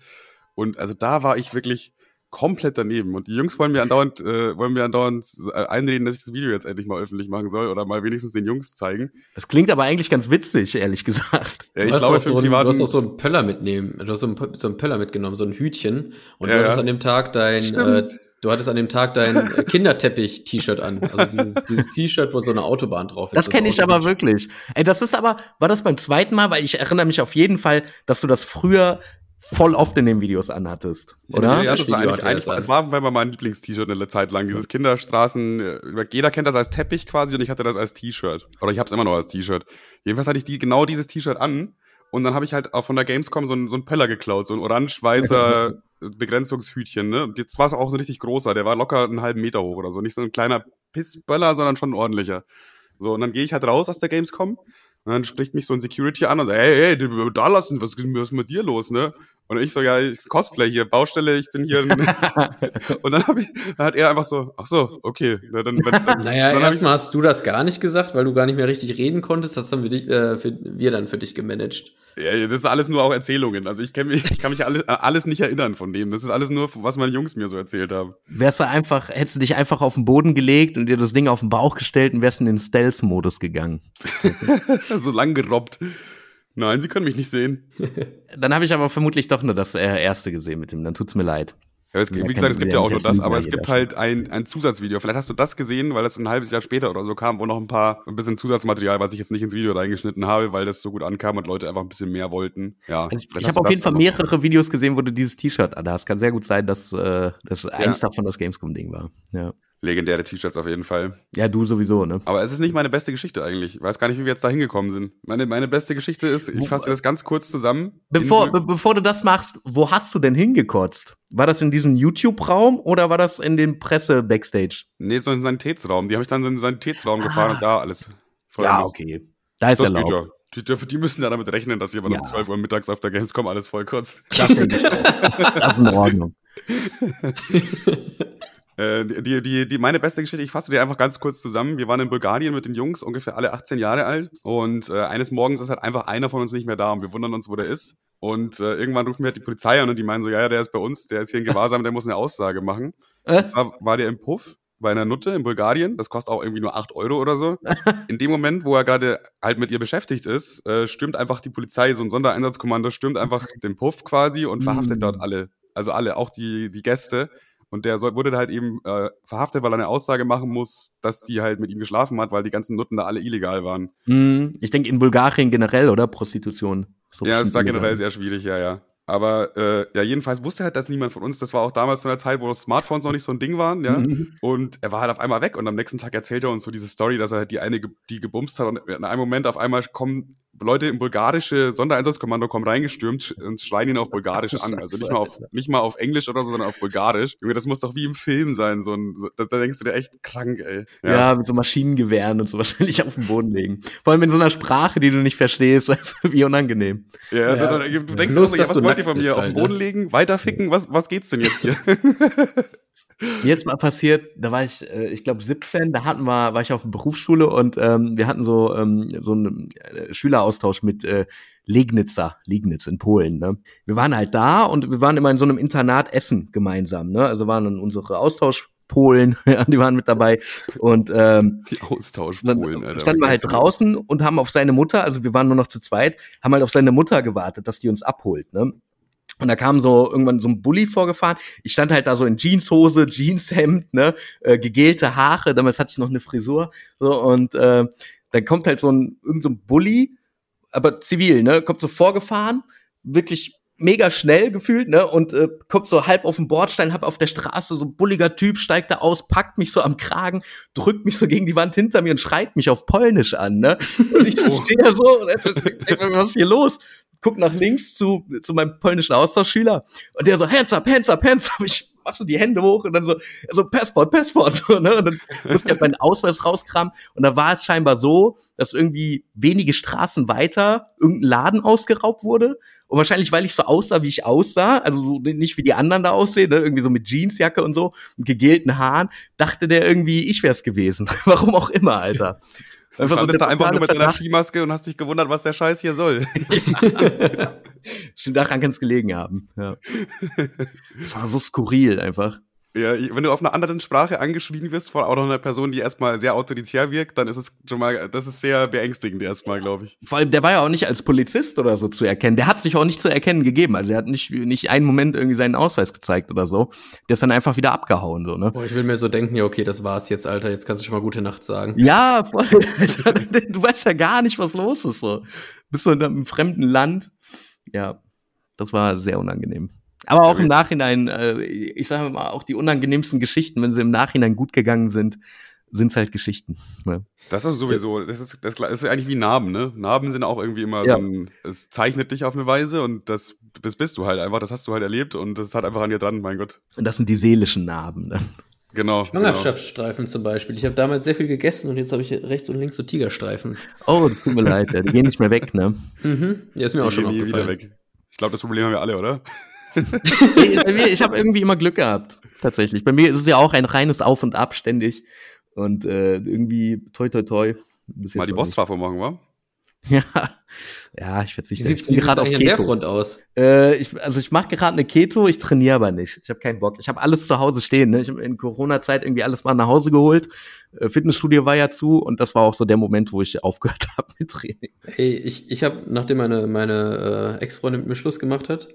Und also da war ich wirklich komplett daneben. Und die Jungs wollen mir andauernd, äh, wollen mir andauernd äh, einreden, dass ich das Video jetzt endlich mal öffentlich machen soll oder mal wenigstens den Jungs zeigen. Das klingt aber eigentlich ganz witzig, ehrlich gesagt. Ja, ich du, glaube, hast so ein, du hast auch so einen Pöller mitnehmen. Du hast so einen, so einen Pöller mitgenommen, so ein Hütchen. Und ja, du hattest ja. an dem Tag dein, äh, du hattest an dem Tag dein <laughs> Kinderteppich-T-Shirt an. Also dieses, dieses T-Shirt, wo so eine Autobahn drauf ist. Das kenne ich aber wirklich. Ey, das ist aber, war das beim zweiten Mal? Weil ich erinnere mich auf jeden Fall, dass du das früher voll oft in den Videos anhattest, oder? Ja, das war eigentlich, eigentlich es war mal mein Lieblingst-T-Shirt eine Zeit lang. Dieses Kinderstraßen, äh, jeder kennt das als Teppich quasi und ich hatte das als T-Shirt. Oder ich hab's immer noch als T-Shirt. Jedenfalls hatte ich die, genau dieses T-Shirt an und dann habe ich halt auch von der Gamescom so, ein, so einen Peller geklaut, so ein orange-weißer <laughs> Begrenzungshütchen, ne? Und jetzt war es auch so ein richtig großer, der war locker einen halben Meter hoch oder so. Nicht so ein kleiner Pissböller, sondern schon ein ordentlicher. So, und dann gehe ich halt raus aus der Gamescom und dann spricht mich so ein Security an und sagt, hey, hey, da lassen, was, was ist mit dir los, ne? Und ich so, ja, ich Cosplay hier, Baustelle, ich bin hier. <laughs> und dann, hab ich, dann hat er einfach so, ach so, okay. Na, dann, dann, <laughs> naja, erstmal hast du das gar nicht gesagt, weil du gar nicht mehr richtig reden konntest. Das haben wir, dich, äh, für, wir dann für dich gemanagt. Ja, das ist alles nur auch Erzählungen. Also ich, mich, ich kann mich alles, alles nicht erinnern von dem. Das ist alles nur, was meine Jungs mir so erzählt haben. Wärst du einfach, hättest du dich einfach auf den Boden gelegt und dir das Ding auf den Bauch gestellt und wärst in den Stealth-Modus gegangen. <laughs> so lang gerobbt. Nein, Sie können mich nicht sehen. Dann habe ich aber vermutlich doch nur das äh, erste gesehen mit dem. Dann tut's mir leid. Ja, es, wie gesagt, es gibt ja auch nur das, aber es gibt halt ein, ein Zusatzvideo. Vielleicht hast du das gesehen, weil das ein halbes Jahr später oder so kam, wo noch ein paar, ein bisschen Zusatzmaterial, was ich jetzt nicht ins Video reingeschnitten habe, weil das so gut ankam und Leute einfach ein bisschen mehr wollten. Ja. Also ich habe auf jeden Fall mehrere Videos gesehen, wo du dieses T-Shirt anhast. Kann sehr gut sein, dass äh, das ja. eins davon das Gamescom-Ding war. Ja legendäre T-Shirts auf jeden Fall. Ja, du sowieso, ne? Aber es ist nicht meine beste Geschichte eigentlich. Ich weiß gar nicht, wie wir jetzt da hingekommen sind. Meine, meine beste Geschichte ist, ich fasse das ganz kurz zusammen. Bevor, be bevor du das machst, wo hast du denn hingekotzt? War das in diesem YouTube-Raum oder war das in dem Presse-Backstage? Nee, so in Sanitätsraum. Die habe ich dann so in den Sanitätsraum ah. gefahren und da alles. Ja, okay. Da ist das erlaubt. Die, die, müssen ja damit rechnen, dass jemand ja. um 12 Uhr mittags auf der Gamescom alles voll kotzt. Das, das ist in Ordnung. <laughs> <laughs> Äh, die, die, die, meine beste Geschichte, ich fasse dir einfach ganz kurz zusammen. Wir waren in Bulgarien mit den Jungs, ungefähr alle 18 Jahre alt. Und äh, eines Morgens ist halt einfach einer von uns nicht mehr da und wir wundern uns, wo der ist. Und äh, irgendwann rufen wir halt die Polizei an und die meinen so, ja, ja, der ist bei uns, der ist hier in Gewahrsam, der muss eine Aussage machen. Und zwar war der im Puff bei einer Nutte in Bulgarien. Das kostet auch irgendwie nur 8 Euro oder so. <laughs> In dem Moment, wo er gerade halt mit ihr beschäftigt ist, äh, stürmt einfach die Polizei, so ein Sondereinsatzkommando, stürmt einfach den Puff quasi und verhaftet mm. dort alle. Also alle, auch die, die Gäste. Und der soll, wurde halt eben äh, verhaftet, weil er eine Aussage machen muss, dass die halt mit ihm geschlafen hat, weil die ganzen Nutten da alle illegal waren. Mm, ich denke in Bulgarien generell, oder? Prostitution. So ja, ist da generell sehr schwierig, ja, ja. Aber äh, ja, jedenfalls wusste halt das niemand von uns. Das war auch damals so eine Zeit, wo Smartphones noch nicht so ein Ding waren, ja. Mhm. Und er war halt auf einmal weg und am nächsten Tag erzählt er uns so diese Story, dass er halt die eine, die gebumst hat und in einem Moment auf einmal kommen Leute im bulgarische Sondereinsatzkommando kommen reingestürmt und schreien ihn auf Bulgarisch an. Also nicht mal auf, nicht mal auf Englisch oder so, sondern auf Bulgarisch. Junge, das muss doch wie im Film sein, so ein, so, da, da, denkst du dir echt krank, ey. Ja. ja. mit so Maschinengewehren und so <laughs> wahrscheinlich auf den Boden legen. Vor allem in so einer Sprache, die du nicht verstehst, <laughs> weißt du, wie unangenehm. Ja, ja. Du, du denkst Lust, so, ja, was wollt ihr von mir? Auf den Boden legen? Weiterficken? Was, was geht's denn jetzt hier? <laughs> Mir ist mal passiert, da war ich, äh, ich glaube 17, da hatten wir, war ich auf der Berufsschule und ähm, wir hatten so ähm, so einen äh, Schüleraustausch mit äh, Legnitzer, Liegnitz in Polen. Ne? Wir waren halt da und wir waren immer in so einem Internat essen gemeinsam. Ne? Also waren dann unsere Austausch Polen, <laughs> ja, die waren mit dabei. Und ähm, die Austauschpolen, Alter. Standen wir halt draußen und haben auf seine Mutter, also wir waren nur noch zu zweit, haben halt auf seine Mutter gewartet, dass die uns abholt. Ne? Und da kam so irgendwann so ein Bully vorgefahren. Ich stand halt da so in Jeanshose, Jeanshemd, ne, äh, gegelte Haare, damals hatte ich noch eine Frisur. So, und äh, dann kommt halt so ein, irgend so ein Bully, aber zivil, ne, kommt so vorgefahren, wirklich mega schnell gefühlt, ne, und äh, kommt so halb auf den Bordstein, hab auf der Straße so ein bulliger Typ, steigt da aus, packt mich so am Kragen, drückt mich so gegen die Wand hinter mir und schreit mich auf Polnisch an, ne. Und ich <laughs> oh. stehe da so, und, was ist hier los? Guck nach links zu, zu meinem polnischen Austauschschüler und der so, hands up, hands up, hands up. <laughs> Ich mach so die Hände hoch und dann so, so Passport, Passport. <laughs> So, ne? Und dann musste ich halt meinen Ausweis rauskramen. Und da war es scheinbar so, dass irgendwie wenige Straßen weiter irgendein Laden ausgeraubt wurde. Und wahrscheinlich, weil ich so aussah, wie ich aussah, also so nicht wie die anderen da aussehen, ne? irgendwie so mit Jeansjacke und so, und gegelten Haaren, dachte der irgendwie, ich wär's gewesen. <laughs> Warum auch immer, Alter. Du standest so da einfach nur mit deiner Skimaske und hast dich gewundert, was der Scheiß hier soll. <laughs> Stimmt, daran kann es gelegen haben. Ja. Das war so skurril einfach. Ja, wenn du auf einer anderen Sprache angeschrien wirst von auch noch einer Person, die erstmal sehr autoritär wirkt, dann ist es schon mal, das ist sehr beängstigend erstmal, glaube ich. Vor allem, der war ja auch nicht als Polizist oder so zu erkennen. Der hat sich auch nicht zu erkennen gegeben. Also er hat nicht, nicht einen Moment irgendwie seinen Ausweis gezeigt oder so. Der ist dann einfach wieder abgehauen, so, ne? Boah, ich will mir so denken, ja, okay, das war's jetzt, Alter. Jetzt kannst du schon mal gute Nacht sagen. Ja, voll. <laughs> du weißt ja gar nicht, was los ist, so. Bist du in einem fremden Land. Ja, das war sehr unangenehm. Aber auch im Nachhinein, äh, ich sage mal, auch die unangenehmsten Geschichten, wenn sie im Nachhinein gut gegangen sind, sind es halt Geschichten. Ne? Das ist sowieso, das ist, das ist eigentlich wie Narben, ne? Narben sind auch irgendwie immer ja. so ein, es zeichnet dich auf eine Weise und das, das bist du halt einfach, das hast du halt erlebt und das hat einfach an dir dran, mein Gott. Und das sind die seelischen Narben dann. Genau. Schwangerschaftsstreifen genau. zum Beispiel. Ich habe damals sehr viel gegessen und jetzt habe ich rechts und links so Tigerstreifen. Oh, das tut mir leid, die gehen nicht mehr weg, ne? Mhm. Ja, ist mir die auch schon aufgefallen. Ich glaube, das Problem haben wir alle, oder? Bei mir, ich habe irgendwie immer Glück gehabt, tatsächlich. Bei mir ist es ja auch ein reines Auf und Ab ständig. Und äh, irgendwie toi toi toi. Mal die Bossstrafe machen, wa? <laughs> Ja, ja, ich werde nicht. Wie sieht wie gerade auf Keto. der Front aus? Äh, ich, also ich mache gerade eine Keto, ich trainiere aber nicht. Ich habe keinen Bock. Ich habe alles zu Hause stehen. Ne? Ich habe in Corona-Zeit irgendwie alles mal nach Hause geholt. Äh, Fitnessstudio war ja zu und das war auch so der Moment, wo ich aufgehört <laughs> habe mit Training. Hey, ich, ich habe, nachdem meine meine äh, Ex-Freundin mit mir Schluss gemacht hat,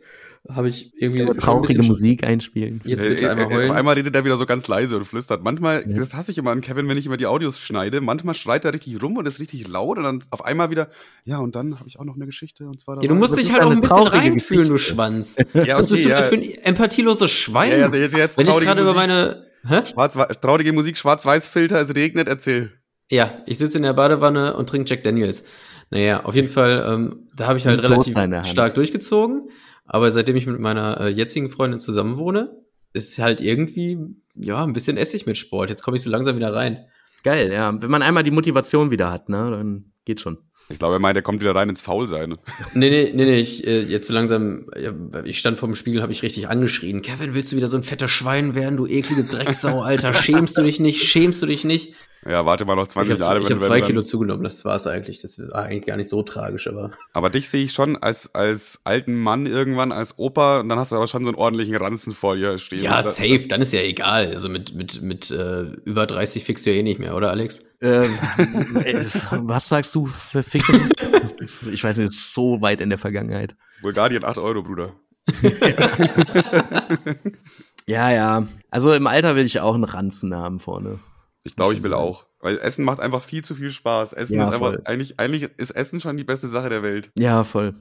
habe ich irgendwie Aber traurige Musik einspielen. Jetzt bitte einmal heulen. Auf einmal redet er wieder so ganz leise und flüstert. Manchmal, ja. das hasse ich immer an Kevin, wenn ich immer die Audios schneide. Manchmal schreit er richtig rum und ist richtig laut und dann auf einmal wieder, ja, und dann habe ich auch noch eine Geschichte und zwar. Ja, du musst dich halt auch ein bisschen reinfühlen, du Schwanz. <laughs> ja, okay, Was bist du ja. für ein empathieloses Schwein? Ja, ja, jetzt, jetzt wenn ich gerade über meine. Hä? Schwarz, traurige Musik, Schwarz-Weiß-Filter, es regnet, erzähl. Ja, ich sitze in der Badewanne und trinke Jack Daniels. Naja, auf jeden Fall, ähm, da habe ich halt relativ stark durchgezogen. Aber seitdem ich mit meiner äh, jetzigen Freundin zusammenwohne, ist halt irgendwie, ja, ein bisschen Essig mit Sport. Jetzt komme ich so langsam wieder rein. Geil, ja. Wenn man einmal die Motivation wieder hat, ne, dann geht schon. Ich glaube, er meint, er kommt wieder rein ins Faulsein. <laughs> Nee, nee, nee, nee, ich, äh, jetzt so langsam, ja, ich stand vor dem Spiegel, habe ich richtig angeschrien. Kevin, willst du wieder so ein fetter Schwein werden, du eklige Drecksau, Alter? Schämst du dich nicht? Schämst du dich nicht? Ja, warte mal noch 20 ich Jahre. Ich habe zwei Kilo zugenommen, das war es eigentlich. Das war eigentlich gar nicht so tragisch, aber. Aber dich sehe ich schon als, als alten Mann irgendwann, als Opa, und dann hast du aber schon so einen ordentlichen Ranzen vor dir stehen. Ja, safe, dann ist ja egal. Also mit, mit, mit äh, über 30 fickst du ja eh nicht mehr, oder Alex? Ähm, <laughs> was sagst du für Ficken? ich weiß nicht, so weit in der Vergangenheit. Bulgarien 8 Euro, Bruder. <laughs> ja, ja. Also im Alter will ich auch einen Ranzen haben vorne. Ich glaube, ich will auch. Weil Essen macht einfach viel zu viel Spaß. Essen ja, ist einfach, eigentlich, eigentlich ist Essen schon die beste Sache der Welt. Ja, voll.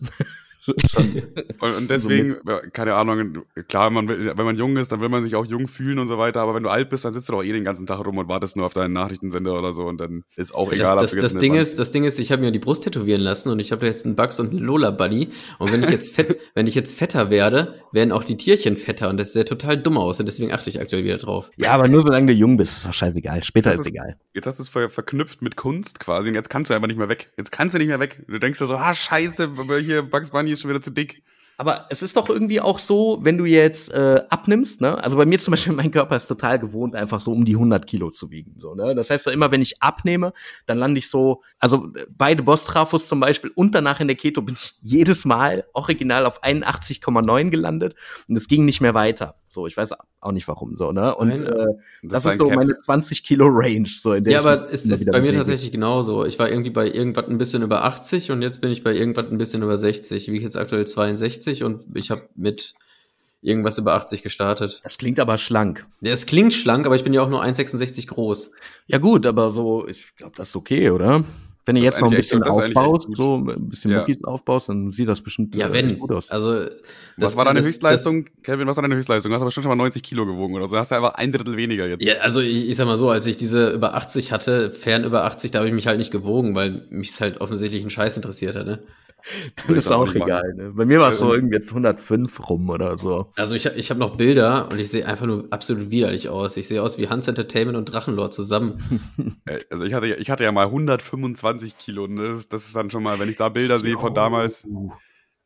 <laughs> und deswegen, keine Ahnung, klar, man, wenn man jung ist, dann will man sich auch jung fühlen und so weiter, aber wenn du alt bist, dann sitzt du doch eh den ganzen Tag rum und wartest nur auf deinen Nachrichtensender oder so und dann ist auch egal. Das, das, das Ding ist, das Ding ist, ich habe mir die Brust tätowieren lassen und ich habe jetzt einen Bugs und einen Lola Bunny und wenn ich jetzt fett, <laughs> wenn ich jetzt fetter werde, werden auch die Tierchen fetter und das sieht total dumm aus und deswegen achte ich aktuell wieder drauf. Ja, aber nur solange du jung bist, ist doch scheißegal. Später ist es egal. Jetzt hast du es ver verknüpft mit Kunst quasi und jetzt kannst du einfach nicht mehr weg. Jetzt kannst du nicht mehr weg. Du denkst dir so, ah, scheiße, hier Bugs Bunny ist schon wieder zu dick. Aber es ist doch irgendwie auch so, wenn du jetzt äh, abnimmst, ne? Also bei mir zum Beispiel, <laughs> mein Körper ist total gewohnt, einfach so um die 100 Kilo zu wiegen. So, ne? Das heißt, immer wenn ich abnehme, dann lande ich so, also beide Boss-Trafos zum Beispiel und danach in der Keto bin ich jedes Mal original auf 81,9 gelandet und es ging nicht mehr weiter. So, ich weiß auch nicht warum so, ne? Und Nein, äh, das, das ist so Cap. meine 20 Kilo Range, so in der Ja, aber ist es bei mir tatsächlich genauso. Ich war irgendwie bei irgendwas ein bisschen über 80 und jetzt bin ich bei irgendwas ein bisschen über 60. Wie ich jetzt aktuell 62 und ich habe mit irgendwas über 80 gestartet. Das klingt aber schlank. Ja, es klingt schlank, aber ich bin ja auch nur 1,66 groß. Ja gut, aber so, ich glaube, das ist okay, oder? Wenn du jetzt noch ein bisschen echt, aufbaust, so ein bisschen ja. Muckis aufbaust, dann sieht das bestimmt ja, äh, wenn. gut aus. Also, was war deine das, Höchstleistung? Das, Kevin, was war deine Höchstleistung? Du hast aber schon mal 90 Kilo gewogen oder so. Hast du einfach ein Drittel weniger jetzt. Ja, also ich, ich sag mal so, als ich diese über 80 hatte, fern über 80, da habe ich mich halt nicht gewogen, weil mich es halt offensichtlich ein Scheiß interessiert hat, ne? <laughs> Dann ist auch egal. Ne? Bei mir war es so irgendwie 105 rum oder so. Also ich, ich habe noch Bilder und ich sehe einfach nur absolut widerlich aus. Ich sehe aus wie Hans Entertainment und Drachenlord zusammen. <laughs> also ich hatte, ich hatte ja mal 125 Kilo. Ne? Das, das ist dann schon mal, wenn ich da Bilder sehe von damals.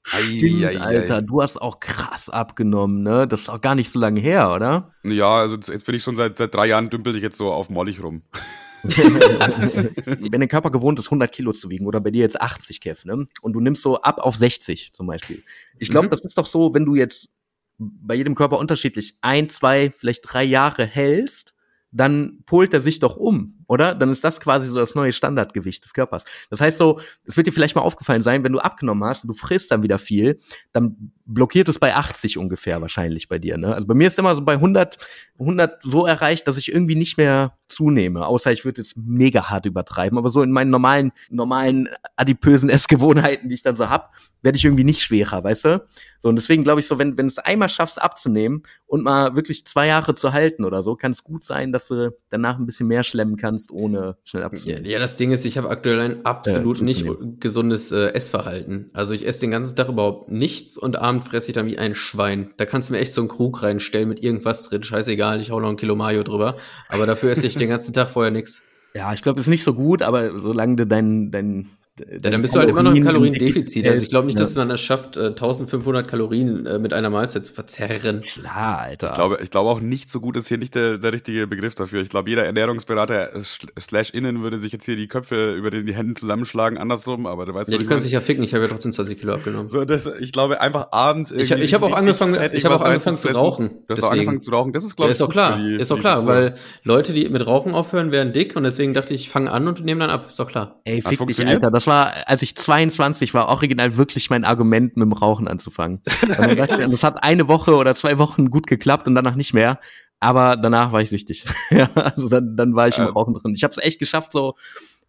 Stimmt, ei, ei, Alter, ei. du hast auch krass abgenommen, ne? Das ist auch gar nicht so lange her, oder? Ja, also jetzt bin ich schon seit, seit drei Jahren dümpel ich jetzt so auf Mollig rum. <laughs> <laughs> wenn der Körper gewohnt ist, 100 Kilo zu wiegen oder bei dir jetzt 80, Kev, ne? Und du nimmst so ab auf 60 zum Beispiel. Ich glaube, mhm. das ist doch so, wenn du jetzt bei jedem Körper unterschiedlich ein, zwei, vielleicht drei Jahre hältst, dann polt er sich doch um oder? Dann ist das quasi so das neue Standardgewicht des Körpers. Das heißt so, es wird dir vielleicht mal aufgefallen sein, wenn du abgenommen hast und du frisst dann wieder viel, dann blockiert es bei 80 ungefähr wahrscheinlich bei dir, ne? Also bei mir ist immer so bei 100, 100 so erreicht, dass ich irgendwie nicht mehr zunehme, außer ich würde jetzt mega hart übertreiben, aber so in meinen normalen, normalen adipösen Essgewohnheiten, die ich dann so hab, werde ich irgendwie nicht schwerer, weißt du? So, und deswegen glaube ich so, wenn, wenn du es einmal schaffst abzunehmen und mal wirklich zwei Jahre zu halten oder so, kann es gut sein, dass du danach ein bisschen mehr schlemmen kannst kannst, ohne schnell abzunehmen. Ja, ja, das Ding ist, ich habe aktuell ein absolut äh, nicht gesundes äh, Essverhalten. Also ich esse den ganzen Tag überhaupt nichts und abend fresse ich dann wie ein Schwein. Da kannst du mir echt so einen Krug reinstellen mit irgendwas drin. Scheißegal, ich hau noch ein Kilo Mayo drüber. Aber dafür esse ich den ganzen Tag vorher nichts. Ja, ich glaube, das ist nicht so gut, aber solange du dein, dein ja, dann bist du halt immer noch im Kaloriendefizit. Also ich glaube nicht, dass man es schafft, 1500 äh, Kalorien äh, mit einer Mahlzeit zu verzerren. Klar, Alter. Ich glaube, ich glaube auch nicht so gut ist hier nicht der, der richtige Begriff dafür. Ich glaube, jeder Ernährungsberater äh, slash innen würde sich jetzt hier die Köpfe über die Hände zusammenschlagen, andersrum, aber du weißt Ja, die können sich ja ficken. Ich habe ja trotzdem 20 Kilo abgenommen. So, das, ich glaube einfach abends Ich, ich habe auch angefangen, ich habe auch angefangen zu rauchen. Du hast auch angefangen zu rauchen. Das ist, glaube ja, ist auch klar. Die, ist auch klar, weil Leute, die mit Rauchen aufhören, werden dick und deswegen dachte ich, ich fange an und nehme dann ab. Ist doch klar. Ey, fick dich, Alter. Das war, als ich 22 war original wirklich mein Argument, mit dem Rauchen anzufangen. <laughs> das hat eine Woche oder zwei Wochen gut geklappt und danach nicht mehr. Aber danach war ich süchtig. <laughs> ja, also dann, dann war ich im Rauchen drin. Ich habe es echt geschafft, so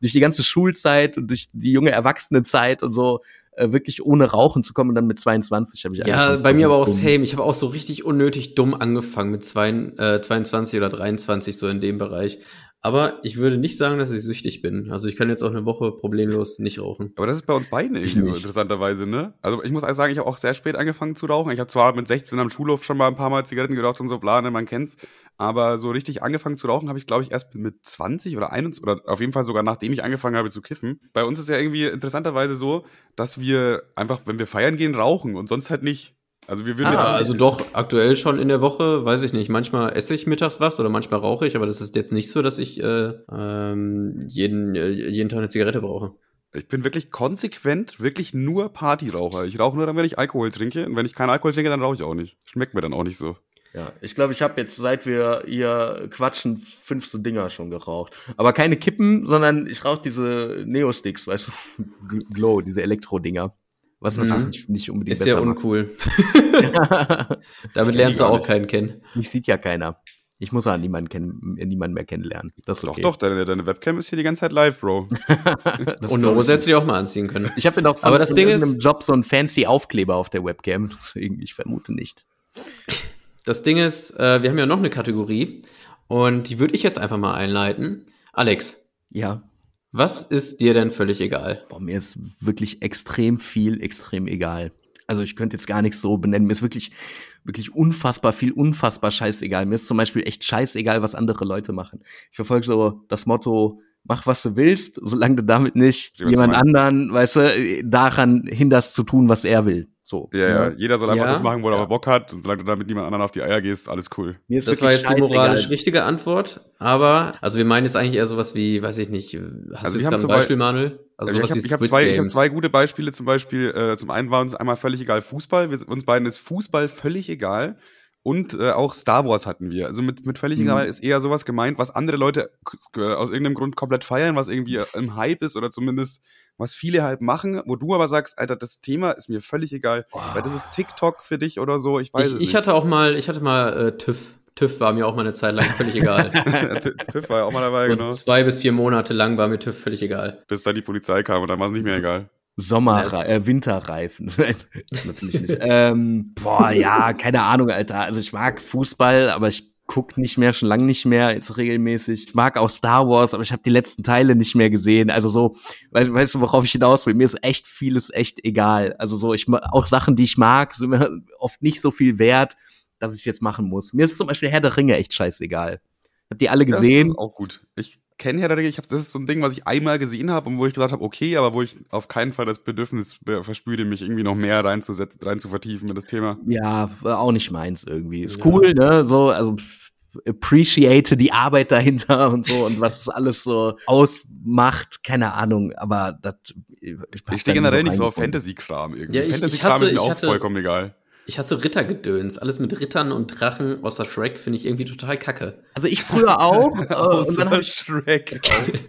durch die ganze Schulzeit und durch die junge Erwachsenenzeit und so äh, wirklich ohne Rauchen zu kommen und dann mit 22 habe ich Ja, bei mir aber auch same. Ich habe auch so richtig unnötig dumm angefangen mit zwei, äh, 22 oder 23 so in dem Bereich. Aber ich würde nicht sagen, dass ich süchtig bin. Also ich kann jetzt auch eine Woche problemlos nicht rauchen. Aber das ist bei uns beiden irgendwie so interessanterweise, ne? Also ich muss also sagen, ich habe auch sehr spät angefangen zu rauchen. Ich habe zwar mit 16 am Schulhof schon mal ein paar Mal Zigaretten geraucht und so, bla, ne, man kennt's. Aber so richtig angefangen zu rauchen habe ich, glaube ich, erst mit 20 oder 21 oder auf jeden Fall sogar nachdem ich angefangen habe zu kiffen. Bei uns ist ja irgendwie interessanterweise so, dass wir einfach, wenn wir feiern gehen, rauchen und sonst halt nicht. Also wir würden ah, jetzt also doch aktuell schon in der Woche, weiß ich nicht. Manchmal esse ich mittags was oder manchmal rauche ich, aber das ist jetzt nicht so, dass ich äh, ähm, jeden, äh, jeden Tag eine Zigarette brauche. Ich bin wirklich konsequent, wirklich nur Partyraucher. Ich rauche nur dann, wenn ich Alkohol trinke. Und wenn ich keinen Alkohol trinke, dann rauche ich auch nicht. Schmeckt mir dann auch nicht so. Ja, ich glaube, ich habe jetzt, seit wir hier quatschen, 15 Dinger schon geraucht. Aber keine Kippen, sondern ich rauche diese Neo-Sticks, weißt du, Glow, diese Elektro-Dinger. Was mhm. natürlich nicht, nicht unbedingt Ist ja uncool. <laughs> Damit lernst du auch keinen kennen. Mich sieht ja keiner. Ich muss ja niemanden, kennen, niemanden mehr kennenlernen. Das okay. Doch, doch, deine, deine Webcam ist hier die ganze Zeit live, Bro. <laughs> <laughs> Und eine Hose hättest du dir auch mal anziehen können. Ich habe ja noch von, Aber das Ding ist, Job so einen fancy Aufkleber auf der Webcam. Deswegen, ich vermute nicht. Das Ding ist, äh, wir haben ja noch eine Kategorie und die würde ich jetzt einfach mal einleiten. Alex. Ja. Was ist dir denn völlig egal? Boah, mir ist wirklich extrem viel, extrem egal. Also ich könnte jetzt gar nichts so benennen. Mir ist wirklich, wirklich unfassbar viel, unfassbar scheißegal. Mir ist zum Beispiel echt scheißegal, was andere Leute machen. Ich verfolge so das Motto, mach was du willst, solange du damit nicht jemand anderen, weißt du, daran hinderst zu tun, was er will. So. Ja, ja, jeder soll einfach ja, das machen, wo er ja. Bock hat. Und solange du damit niemand anderen auf die Eier gehst, alles cool. Mir ist das war jetzt die moralisch egal. richtige Antwort. Aber, also wir meinen jetzt eigentlich eher sowas wie, weiß ich nicht, hast also du jetzt gerade ein Beispiel, Manuel? Also ja, ich habe hab zwei, hab zwei gute Beispiele. Zum Beispiel, äh, zum einen war uns einmal völlig egal Fußball. Wir, uns beiden ist Fußball völlig egal. Und äh, auch Star Wars hatten wir. Also mit, mit völlig mhm. egal ist eher sowas gemeint, was andere Leute aus irgendeinem Grund komplett feiern, was irgendwie im Hype ist oder zumindest was viele halt machen, wo du aber sagst, Alter, das Thema ist mir völlig egal, oh. weil das ist TikTok für dich oder so, ich weiß ich, es nicht. Ich hatte auch mal, ich hatte mal äh, TÜV. TÜV war mir auch mal eine Zeit lang völlig egal. <laughs> TÜV war ja auch mal dabei, so genau. Zwei bis vier Monate lang war mir TÜV völlig egal. Bis dann die Polizei kam und dann war es nicht mehr egal. Sommer, äh, Winterreifen. <laughs> Natürlich nicht. ähm, boah, ja, keine Ahnung, Alter. Also ich mag Fußball, aber ich guck nicht mehr, schon lange nicht mehr, jetzt regelmäßig. Ich mag auch Star Wars, aber ich habe die letzten Teile nicht mehr gesehen. Also so, weißt, weißt du, worauf ich hinaus will? Mir ist echt vieles echt egal. Also so, ich auch Sachen, die ich mag, sind mir <laughs> oft nicht so viel wert, dass ich jetzt machen muss. Mir ist zum Beispiel Herr der Ringe echt scheißegal. Habt ihr alle gesehen? Das ist auch gut. Ich kenne Herr der Ringe. Ich hab, das ist so ein Ding, was ich einmal gesehen habe und wo ich gesagt habe, okay, aber wo ich auf keinen Fall das Bedürfnis verspüre, mich irgendwie noch mehr reinzusetzen, rein zu vertiefen in das Thema. Ja, auch nicht meins irgendwie. Ist ja. cool, ne? So, also appreciate die Arbeit dahinter <laughs> und so und was es alles so ausmacht, keine Ahnung, aber das ich, ich stehe generell so nicht so auf Fantasy-Kram irgendwie. Ja, Fantasy-Kram ist mir auch hatte, vollkommen egal. Ich hasse Rittergedöns. Alles mit Rittern und Drachen außer Shrek finde ich irgendwie total kacke. Also ich früher <laughs> auch. Äh, außer und Shrek.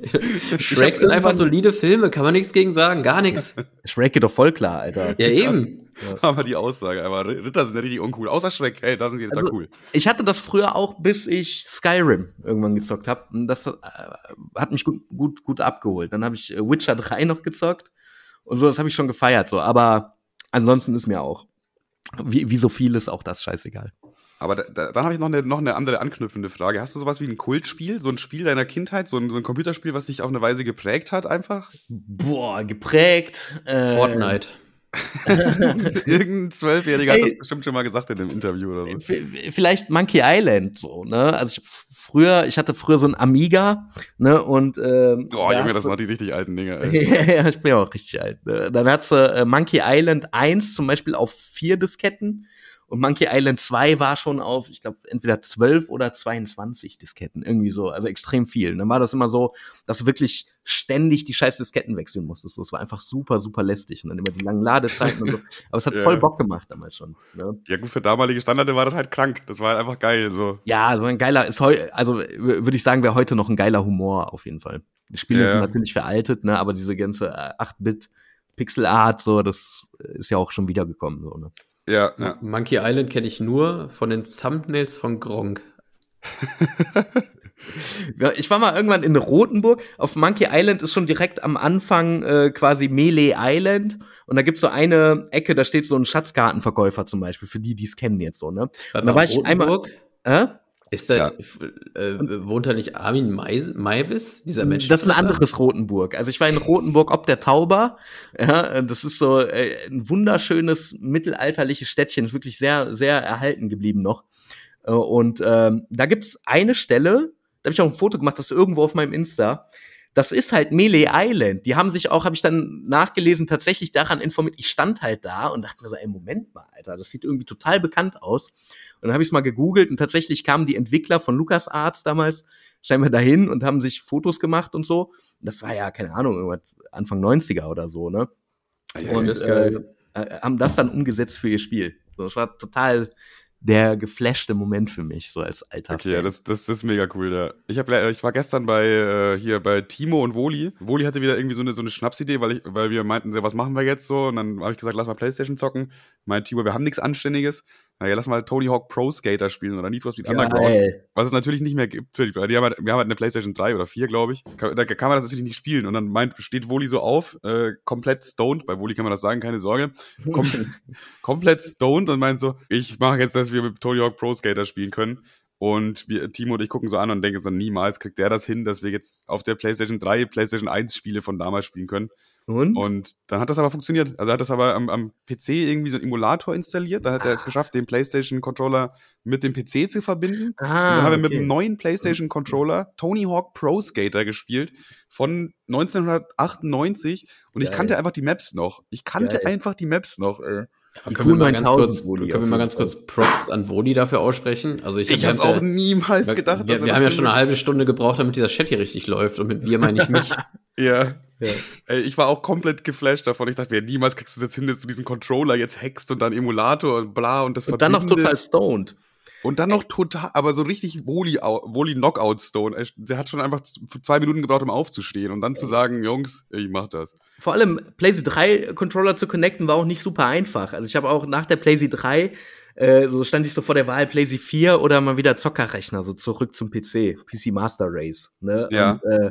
<laughs> Shrek sind einfach solide Filme, kann man nichts gegen sagen, gar nichts. <laughs> Shrek geht doch voll klar, Alter. Ja, eben. Ja. Aber die Aussage, aber Ritter sind ja richtig uncool. Außer Shrek, hey, da sind die Ritter also, cool. Ich hatte das früher auch, bis ich Skyrim irgendwann gezockt habe. Das äh, hat mich gut, gut, gut abgeholt. Dann habe ich äh, Witcher 3 noch gezockt. Und so, das habe ich schon gefeiert. So. Aber ansonsten ist mir auch wie, wie so vieles auch das scheißegal. Aber da, da, dann habe ich noch eine, noch eine andere anknüpfende Frage. Hast du sowas wie ein Kultspiel, so ein Spiel deiner Kindheit, so ein, so ein Computerspiel, was dich auf eine Weise geprägt hat einfach? Boah, geprägt. Äh, Fortnite. <laughs> Irgendein Zwölfjähriger hat das bestimmt schon mal gesagt in einem Interview oder so. Vielleicht Monkey Island so, ne? Also ich früher, ich hatte früher so ein Amiga, ne? Und ähm, Oh, Junge, das waren die richtig alten Dinge, <laughs> ey. ja, ich bin ja auch richtig alt. Ne? Dann hat sie äh, Monkey Island 1 zum Beispiel auf vier Disketten und Monkey Island 2 war schon auf, ich glaube, entweder 12 oder 22 Disketten, irgendwie so, also extrem viel. Und dann war das immer so, dass du wirklich ständig die scheiß Disketten wechseln musstest. Das war einfach super, super lästig. Und dann immer die langen Ladezeiten und so. <laughs> Aber es hat ja. voll Bock gemacht damals schon. Ne? Ja, gut, für damalige Standarde war das halt krank. Das war halt einfach geil. So. Ja, so ein geiler, ist heu, also würde ich sagen, wäre heute noch ein geiler Humor auf jeden Fall. Die Spiele ja. sind natürlich veraltet, ne, aber diese ganze 8-Bit äh, so, das ist ja auch schon wiedergekommen, so, ne. Ja, ja. Monkey Island kenne ich nur von den Thumbnails von Gronk. <laughs> ich war mal irgendwann in Rothenburg. Auf Monkey Island ist schon direkt am Anfang äh, quasi Melee Island. Und da gibt's so eine Ecke, da steht so ein Schatzkartenverkäufer zum Beispiel, für die, die es kennen jetzt so, ne? Und da war ich einmal. Äh? Ist da, ja. äh, wohnt da nicht Armin Maivis, dieser Mensch? Das ist ein anderes Rotenburg. Also ich war in Rotenburg ob der Tauber. Ja, das ist so äh, ein wunderschönes mittelalterliches Städtchen, ist wirklich sehr, sehr erhalten geblieben noch. Äh, und ähm, da gibt's eine Stelle, da habe ich auch ein Foto gemacht, das ist irgendwo auf meinem Insta. das ist halt Melee Island. Die haben sich auch, habe ich dann nachgelesen, tatsächlich daran informiert. Ich stand halt da und dachte mir so, ey, Moment mal, Alter, das sieht irgendwie total bekannt aus. Und dann habe ich es mal gegoogelt und tatsächlich kamen die Entwickler von LucasArts damals scheinbar dahin und haben sich Fotos gemacht und so. Das war ja, keine Ahnung, irgendwas Anfang 90er oder so, ne? Ja, und äh, äh, haben das dann umgesetzt für ihr Spiel. Das war total der geflashte Moment für mich, so als alter Okay, Fan. ja, das, das, das ist mega cool, ja. Ich, hab, ich war gestern bei äh, hier bei Timo und Woli. Woli hatte wieder irgendwie so eine, so eine Schnapsidee, weil, ich, weil wir meinten, was machen wir jetzt so? Und dann habe ich gesagt, lass mal Playstation zocken. Meint Timo, wir haben nichts Anständiges naja, lass mal Tony Hawk Pro Skater spielen oder Need for Speed Underground. Was es natürlich nicht mehr gibt für die, die haben halt, wir haben halt eine PlayStation 3 oder 4, glaube ich. Da kann man das natürlich nicht spielen. Und dann meint, steht Woli so auf, äh, komplett stoned, bei Woli kann man das sagen, keine Sorge. Kom <laughs> komplett stoned und meint so, ich mache jetzt, dass wir mit Tony Hawk Pro Skater spielen können. Und wir, Timo und ich gucken so an und denken so, niemals kriegt der das hin, dass wir jetzt auf der PlayStation 3 PlayStation 1 Spiele von damals spielen können. Und? Und dann hat das aber funktioniert. Also er hat das aber am, am PC irgendwie so einen Emulator installiert. Da hat ah. er es geschafft, den PlayStation-Controller mit dem PC zu verbinden. Ah, und dann haben wir mit dem neuen PlayStation-Controller Tony Hawk Pro Skater gespielt von 1998. Und Geil. ich kannte einfach die Maps noch. Ich kannte Geil. einfach die Maps noch. Ey. Ja, können, wir mal, ganz kurz, können wir mal ganz kurz Props an Woli dafür aussprechen? Also ich, ich habe auch niemals gedacht. Wir, wir haben ja schon eine halbe Stunde gebraucht, damit dieser Chat hier richtig läuft. Und mit wir meine ich mich. <laughs> ja. Ja. Ey, ich war auch komplett geflasht davon. Ich dachte, ja, niemals kriegst du es jetzt hin, dass du diesen Controller jetzt hackst und dann Emulator und bla und das Und dann noch total stoned. Und dann noch total, aber so richtig Woli, Woli Knockout Stone. Der hat schon einfach zwei Minuten gebraucht, um aufzustehen und dann zu sagen, Jungs, ich mach das. Vor allem PlayStation 3 Controller zu connecten war auch nicht super einfach. Also ich habe auch nach der PlayStation 3 äh, so stand ich so vor der Wahl PlayStation 4 oder mal wieder Zockerrechner, so zurück zum PC, PC Master Race. Ne? Ja. Und, äh,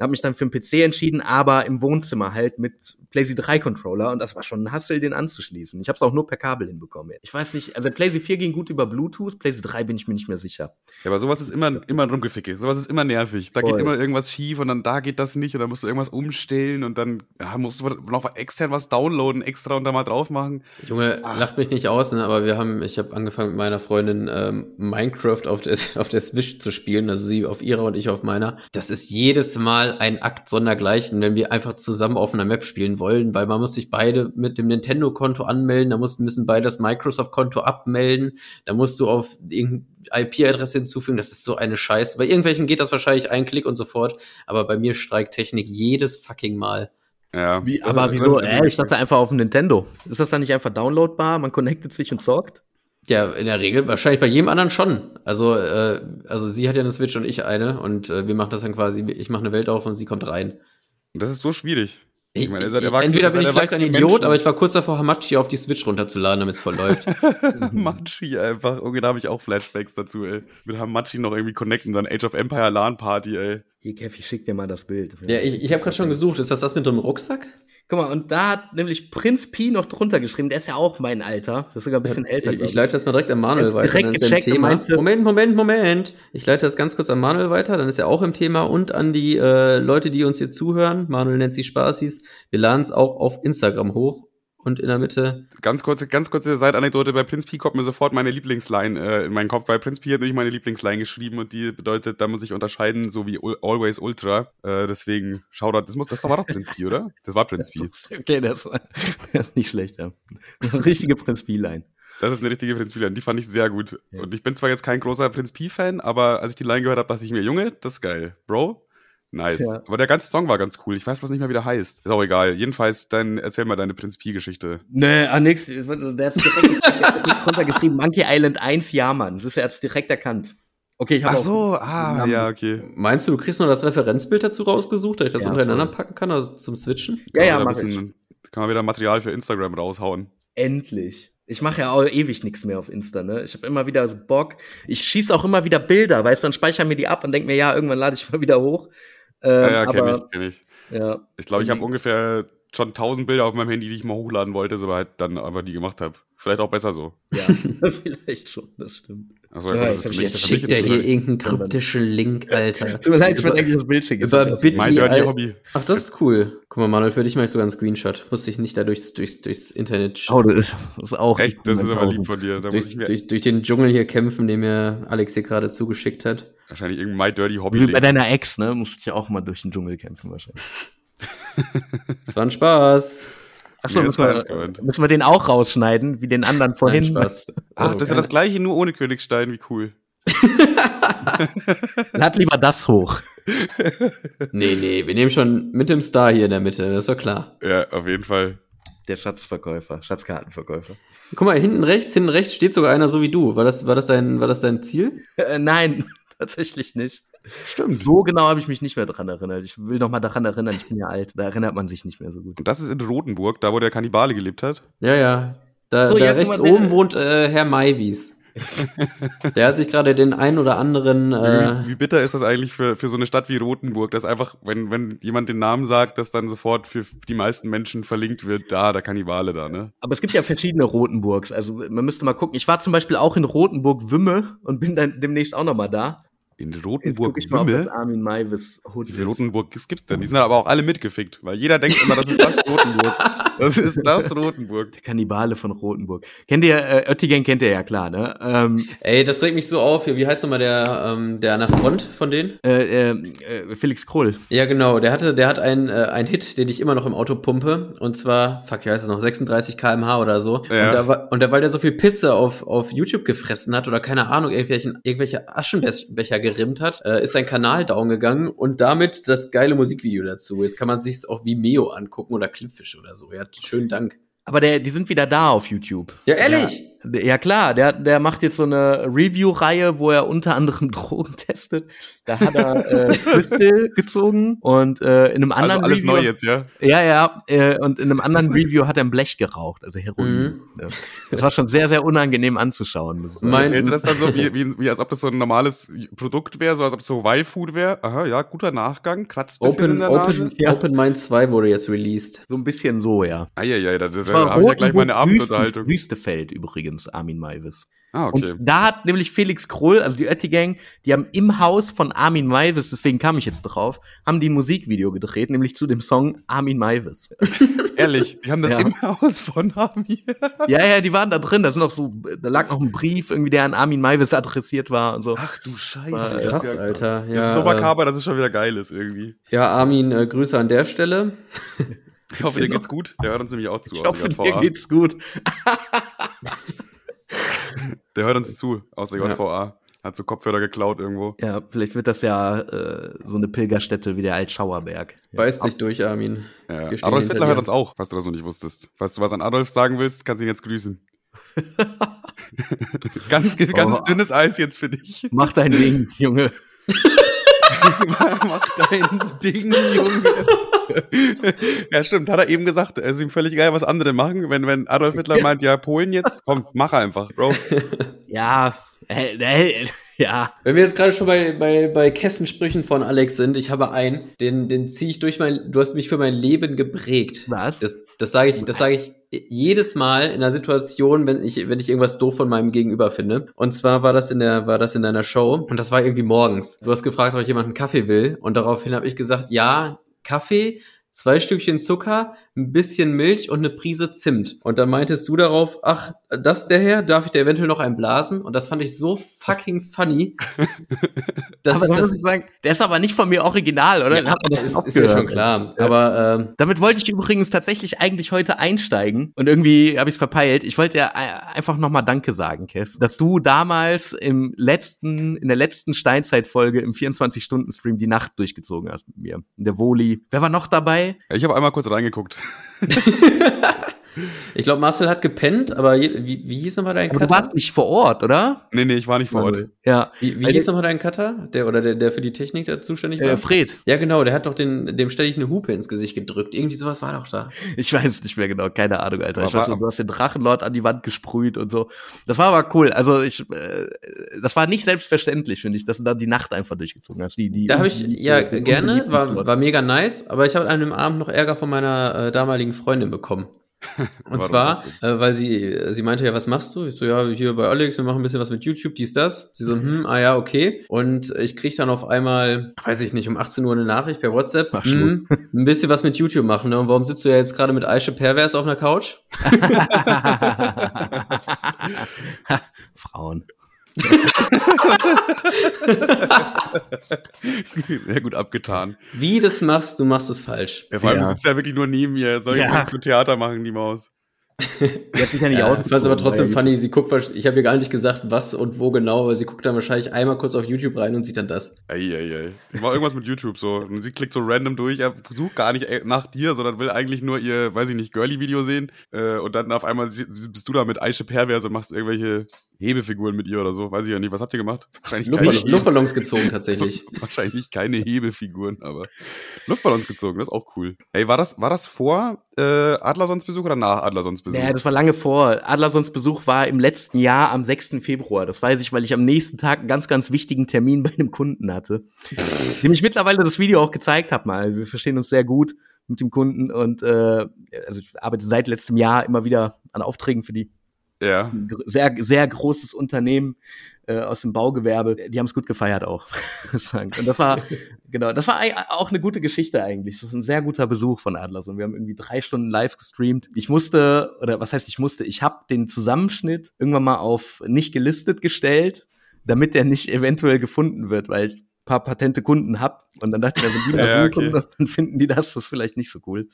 habe mich dann für den PC entschieden, aber im Wohnzimmer halt mit PlayStation 3 Controller und das war schon ein Hassel, den anzuschließen. Ich habe es auch nur per Kabel hinbekommen. Ich weiß nicht, also PlayStation 4 ging gut über Bluetooth, PlayStation 3 bin ich mir nicht mehr sicher. Ja, aber sowas ist immer, immer ein Rumgeficke. Sowas ist immer nervig. Da Voll. geht immer irgendwas schief und dann da geht das nicht und dann musst du irgendwas umstellen und dann ja, musst du noch extern was downloaden, extra und da mal drauf machen. Junge, ah. lacht mich nicht aus, ne? aber wir haben, ich habe angefangen mit meiner Freundin ähm, Minecraft auf der, <laughs> auf der Switch zu spielen, also sie auf ihrer und ich auf meiner. Das ist jedes Mal ein Akt sondergleichen, wenn wir einfach zusammen auf einer Map spielen wollen, weil man muss sich beide mit dem Nintendo-Konto anmelden, da müssen beide das Microsoft-Konto abmelden, da musst du auf irgendeine IP-Adresse hinzufügen, das ist so eine Scheiße. Bei irgendwelchen geht das wahrscheinlich ein Klick und so fort, aber bei mir streikt Technik jedes fucking Mal. Ja. Wie, aber wieso? Äh, ich dachte einfach auf dem Nintendo. Ist das dann nicht einfach downloadbar? Man connectet sich und sorgt? Ja, in der Regel wahrscheinlich bei jedem anderen schon. Also, äh, also sie hat ja eine Switch und ich eine und äh, wir machen das dann quasi, ich mache eine Welt auf und sie kommt rein. Das ist so schwierig. Ich meine, ihr seid erwachsen. Entweder bin ich vielleicht ein Idiot, Menschen. aber ich war kurz davor, Hamachi auf die Switch runterzuladen, damit es voll läuft. <laughs> Hamachi einfach. Irgendwie da habe ich auch Flashbacks dazu, ey. Mit Hamachi noch irgendwie connecten, dann Age of Empire LAN Party, ey. Hier, Kev, ich schick dir mal das Bild. Ja, ich, ich habe gerade schon gesucht. Ist das das mit dem Rucksack? Guck mal, und da hat nämlich Prinz Pi noch drunter geschrieben, der ist ja auch mein Alter. Das ist sogar ein bisschen ja, älter. Ich, ich leite das mal direkt an Manuel weiter. Direkt gecheckt Thema. Meinte, Moment, Moment, Moment. Ich leite das ganz kurz an Manuel weiter, dann ist er auch im Thema und an die äh, Leute, die uns hier zuhören. Manuel nennt sie Spaßis. Wir laden es auch auf Instagram hoch und in der Mitte. Ganz kurze, ganz kurze Seitanekdote. Bei Prince P kommt mir sofort meine Lieblingsline äh, in meinen Kopf, weil Prince P hat nämlich meine Lieblingsline geschrieben und die bedeutet, da muss ich unterscheiden, so wie Always Ultra. Äh, deswegen, schau da, das muss, das war doch Prince P, oder? Das war Prince P. <laughs> okay, das, <laughs> das ist nicht schlecht, ja. richtige Prince P-Line. Das ist eine richtige Prinz P-Line. Die fand ich sehr gut. Ja. Und ich bin zwar jetzt kein großer Prinz P-Fan, aber als ich die Line gehört habe, dachte ich mir, Junge, das ist geil. Bro, Nice. Ja. Aber der ganze Song war ganz cool. Ich weiß bloß nicht mehr, wie der heißt. Ist auch egal. Jedenfalls, dann erzähl mal deine Prinz Pi-Geschichte. Nee, ah, nix. <laughs> Der hat direkt runtergeschrieben. Monkey Island 1, ja, Mann. Das ist ja jetzt direkt erkannt. Okay, ich habe Ach so, ah, ja, okay. Meinst du, du kriegst nur das Referenzbild dazu rausgesucht, dass ich das ja, untereinander voll. packen kann, also zum Switchen? Ja, ja, mach ich. Kann man wieder Material für Instagram raushauen. Endlich. Ich mache ja auch ewig nichts mehr auf Insta, ne? Ich habe immer wieder Bock. Ich schieße auch immer wieder Bilder, weißt du, dann speichere mir die ab und denk mir, ja, irgendwann lade ich mal wieder hoch. Ähm, ja, ja, kenne ich, kenne ich. Ja. Ich glaube, ich habe ungefähr schon tausend Bilder auf meinem Handy, die ich mal hochladen wollte, aber halt dann einfach die gemacht habe. Vielleicht auch besser so. Ja, <laughs> <laughs> vielleicht schon, das stimmt. Also, ja, jetzt, jetzt schickt er hier irgendeinen kryptischen Link, Alter. Tut mir leid, ich eigentlich das Bild schicken. Über mein Dirty Hobby. Ach, das ist cool. Guck mal, Manuel, für dich mache ich sogar einen Screenshot. Musste ich nicht da durchs, durchs, durchs Internet Oh, das ist auch. Echt, das ist aber lieb von dir. Da durch, durch, durch den Dschungel hier kämpfen, den mir Alex hier gerade zugeschickt hat. Wahrscheinlich irgendein My Dirty Hobby. Wie bei deiner Ex, ne? Musst du ja auch mal durch den Dschungel kämpfen, wahrscheinlich. <laughs> Das war ein Spaß. Achso, müssen, wir, müssen wir den auch rausschneiden, wie den anderen vorhin. Nein, Spaß. Ach, das ist ja das gleiche, nur ohne Königstein, wie cool. <laughs> Lad lieber das hoch. nee, nee, wir nehmen schon mit dem Star hier in der Mitte, das ist doch klar. Ja, auf jeden Fall. Der Schatzverkäufer, Schatzkartenverkäufer. Guck mal, hinten rechts, hinten rechts steht sogar einer so wie du. War das, war das, dein, war das dein Ziel? Äh, nein, <laughs> tatsächlich nicht. Stimmt. So genau habe ich mich nicht mehr dran erinnert. Ich will noch mal daran erinnern, ich bin ja alt. Da erinnert man sich nicht mehr so gut. Und das ist in Rotenburg, da wo der Kannibale gelebt hat? Ja, ja. Da, so, da ja, rechts oben wohnt äh, Herr Maiwies. <laughs> der hat sich gerade den ein oder anderen. Äh wie, wie, bitter ist das eigentlich für, für so eine Stadt wie Rotenburg, dass einfach, wenn, wenn jemand den Namen sagt, dass dann sofort für die meisten Menschen verlinkt wird, da, der Kannibale da, ne? Aber es gibt ja verschiedene Rotenburgs. Also man müsste mal gucken. Ich war zum Beispiel auch in Rotenburg-Wümme und bin dann demnächst auch noch mal da. In Rotenburg Wümme? Armin Wie viele Rotenburg gibt's denn? Die sind aber auch alle mitgefickt, weil jeder denkt immer, das ist das <laughs> Rotenburg. Das ist das Rotenburg. Der Kannibale von Rotenburg. Kennt ihr, äh, Oettingen kennt ihr ja klar, ne? Ähm, Ey, das regt mich so auf. Wie heißt nochmal der, ähm, der an der Front von denen? Äh, äh, äh, Felix Krull. Ja, genau. Der hatte, der hat einen, äh, einen Hit, den ich immer noch im Auto pumpe. Und zwar, fuck, wie heißt es noch? 36 kmh oder so. Ja. Und, da, und da, weil der so viel Pisse auf, auf YouTube gefressen hat oder keine Ahnung, irgendwelche, irgendwelche Aschenbecher gerimmt hat, äh, ist sein Kanal down gegangen und damit das geile Musikvideo dazu. Jetzt kann man sich auf Vimeo angucken oder Clipfish oder so. Ja, schönen Dank. Aber der, die sind wieder da auf YouTube. Ja, ehrlich? Ja, ja klar, der, der macht jetzt so eine Review-Reihe, wo er unter anderem <laughs> Drogen testet. Da hat er äh, <laughs> Crystal gezogen und äh, in einem also anderen also alles Review, neu jetzt, ja? Ja, ja. Äh, und in einem anderen Review hat er ein Blech geraucht, also Heroin. Mhm. Ja. Das war schon sehr, sehr unangenehm anzuschauen. Das mein, erzählt das dann so, wie, <laughs> wie, wie als ob das so ein normales Produkt wäre, so als ob es so Y-Food wäre. Aha, ja, guter Nachgang, kratzt ein bisschen Open, in der Nase. Open, ja. Open Mind 2 wurde jetzt released. So ein bisschen so, ja. Ah, ja, ja, das, das habe ich ja gleich meine Abendunterhaltung. Wüstefeld übrigens, Armin Maivis. Ah, okay. Und da hat nämlich Felix Krull, also die Ötti Gang, die haben im Haus von Armin Maivis, deswegen kam ich jetzt drauf, haben die ein Musikvideo gedreht, nämlich zu dem Song Armin Maivis. <laughs> Ehrlich, die haben das ja. im Haus von Armin. ja, ja, die waren da drin. Da sind noch so, da lag noch ein Brief irgendwie, der an Armin Maivis adressiert war und so. Ach du Scheiße. War, krass, ja, Alter. Ja, das ist so makaber, dass es schon wieder geil ist irgendwie. Ja, Armin, äh, Grüße an der Stelle. Ich hoffe, dir geht's gut. Der hört uns nämlich auch zu. Ich hoffe, dir geht's gut. <laughs> Der hört uns zu aus der JVA. Ja. Hat so Kopfhörer geklaut irgendwo. Ja, vielleicht wird das ja äh, so eine Pilgerstätte wie der Altschauerberg. Beißt dich durch, Armin. Ja. Adolf Hitler hört uns auch, was du das noch nicht wusstest. Falls du was an Adolf sagen willst, kannst du ihn jetzt grüßen. <laughs> <laughs> ganz ganz oh. dünnes Eis jetzt für dich. Mach dein Ding, Junge. <laughs> Mach dein Ding, Junge. ja, stimmt, hat er eben gesagt. Es ist ihm völlig geil, was andere machen. Wenn, wenn Adolf Hitler meint, ja, Polen jetzt, komm, mach einfach, Bro. <laughs> Ja, äh, äh, <laughs> ja. Wenn wir jetzt gerade schon bei, bei, bei Kessensprüchen von Alex sind, ich habe einen, den, den ziehe ich durch mein, du hast mich für mein Leben geprägt. Was? Das, das sage ich, das sage ich jedes Mal in einer Situation, wenn ich, wenn ich irgendwas doof von meinem Gegenüber finde. Und zwar war das in der, war das in deiner Show und das war irgendwie morgens. Du hast gefragt, ob jemand einen Kaffee will und daraufhin habe ich gesagt, ja, Kaffee, zwei Stückchen Zucker, ein bisschen Milch und eine Prise Zimt. Und dann meintest du darauf, ach, das der Herr, darf ich dir eventuell noch einen blasen? Und das fand ich so fucking funny. <laughs> dass aber ich das, muss ich sagen, der ist aber nicht von mir original, oder? Ja, aber ist, ist mir schon klar. Ja. Aber ähm, damit wollte ich übrigens tatsächlich eigentlich heute einsteigen und irgendwie habe ich es verpeilt. Ich wollte ja einfach nochmal Danke sagen, Kev, dass du damals im letzten, in der letzten Steinzeitfolge im 24-Stunden-Stream die Nacht durchgezogen hast mit mir. In der Woli. Wer war noch dabei? Ich habe einmal kurz reingeguckt. <laughs> Ich glaube, Marcel hat gepennt, aber wie, wie hieß nochmal dein aber Cutter? Du warst nicht vor Ort, oder? Nee, nee, ich war nicht vor Ort. Ja. Wie, wie hieß nochmal dein Cutter? Der oder der, der für die Technik da zuständig war? Äh, Fred. Ja, genau, der hat doch den, dem ständig eine Hupe ins Gesicht gedrückt. Irgendwie sowas war doch da. Ich weiß nicht mehr genau, keine Ahnung, Alter. ich weiß nur, du hast den Drachenlord an die Wand gesprüht und so. Das war aber cool. Also ich, äh, das war nicht selbstverständlich, finde ich, dass du da die Nacht einfach durchgezogen hast. Die, die, da habe ich, ja, gerne, war, war mega nice, aber ich habe an dem Abend noch Ärger von meiner äh, damaligen Freundin bekommen. Und zwar, äh, weil sie, sie meinte ja, was machst du? Ich so, ja, hier bei Alex, wir machen ein bisschen was mit YouTube, dies, das. Sie so, hm, ah ja, okay. Und ich krieg dann auf einmal, weiß ich nicht, um 18 Uhr eine Nachricht per WhatsApp, Ach, hm, ein bisschen was mit YouTube machen. Ne? Und warum sitzt du ja jetzt gerade mit Aische Pervers auf einer Couch? <laughs> <laughs> Frauen. <laughs> Sehr gut abgetan. Wie das machst, du machst es falsch. Ja, vor allem, ja. du sitzt ja wirklich nur neben mir. Soll ich ja. so Theater machen, die Maus? Die hat sich ja nicht ja, Ich fand es aber trotzdem funny. Sie guckt, ich habe ihr gar nicht gesagt, was und wo genau, aber sie guckt dann wahrscheinlich einmal kurz auf YouTube rein und sieht dann das. Eieiei. Ich war irgendwas mit YouTube so. Und sie klickt so random durch. Er versucht gar nicht äh, nach dir, sondern will eigentlich nur ihr, weiß ich nicht, Girly-Video sehen. Äh, und dann auf einmal bist du da mit Aisha Pervers und machst irgendwelche Hebefiguren mit ihr oder so. Weiß ich ja nicht. Was habt ihr gemacht? <laughs> Wahrscheinlich Luftballons, Luftballons gezogen tatsächlich. <laughs> Wahrscheinlich keine Hebefiguren, aber Luftballons gezogen. Das ist auch cool. Ey, war das, war das vor äh, Adlersons Besuch oder nach Adlersons Besuch? Ja, das war lange vor. Adlersons Besuch war im letzten Jahr am 6. Februar. Das weiß ich, weil ich am nächsten Tag einen ganz, ganz wichtigen Termin bei einem Kunden hatte. dem ich mittlerweile das Video auch gezeigt habe mal. Wir verstehen uns sehr gut mit dem Kunden und äh, also ich arbeite seit letztem Jahr immer wieder an Aufträgen für die ja. Sehr, sehr großes Unternehmen äh, aus dem Baugewerbe. Die haben es gut gefeiert auch. <laughs> und das war, <laughs> genau, das war auch eine gute Geschichte eigentlich. Das ist ein sehr guter Besuch von Adlers und wir haben irgendwie drei Stunden live gestreamt. Ich musste, oder was heißt ich musste, ich habe den Zusammenschnitt irgendwann mal auf nicht gelistet gestellt, damit der nicht eventuell gefunden wird, weil ich paar patente Kunden habe. Und dann dachte ich, wenn die mal <laughs> ja, suchen, okay. dann finden die das, das ist vielleicht nicht so cool.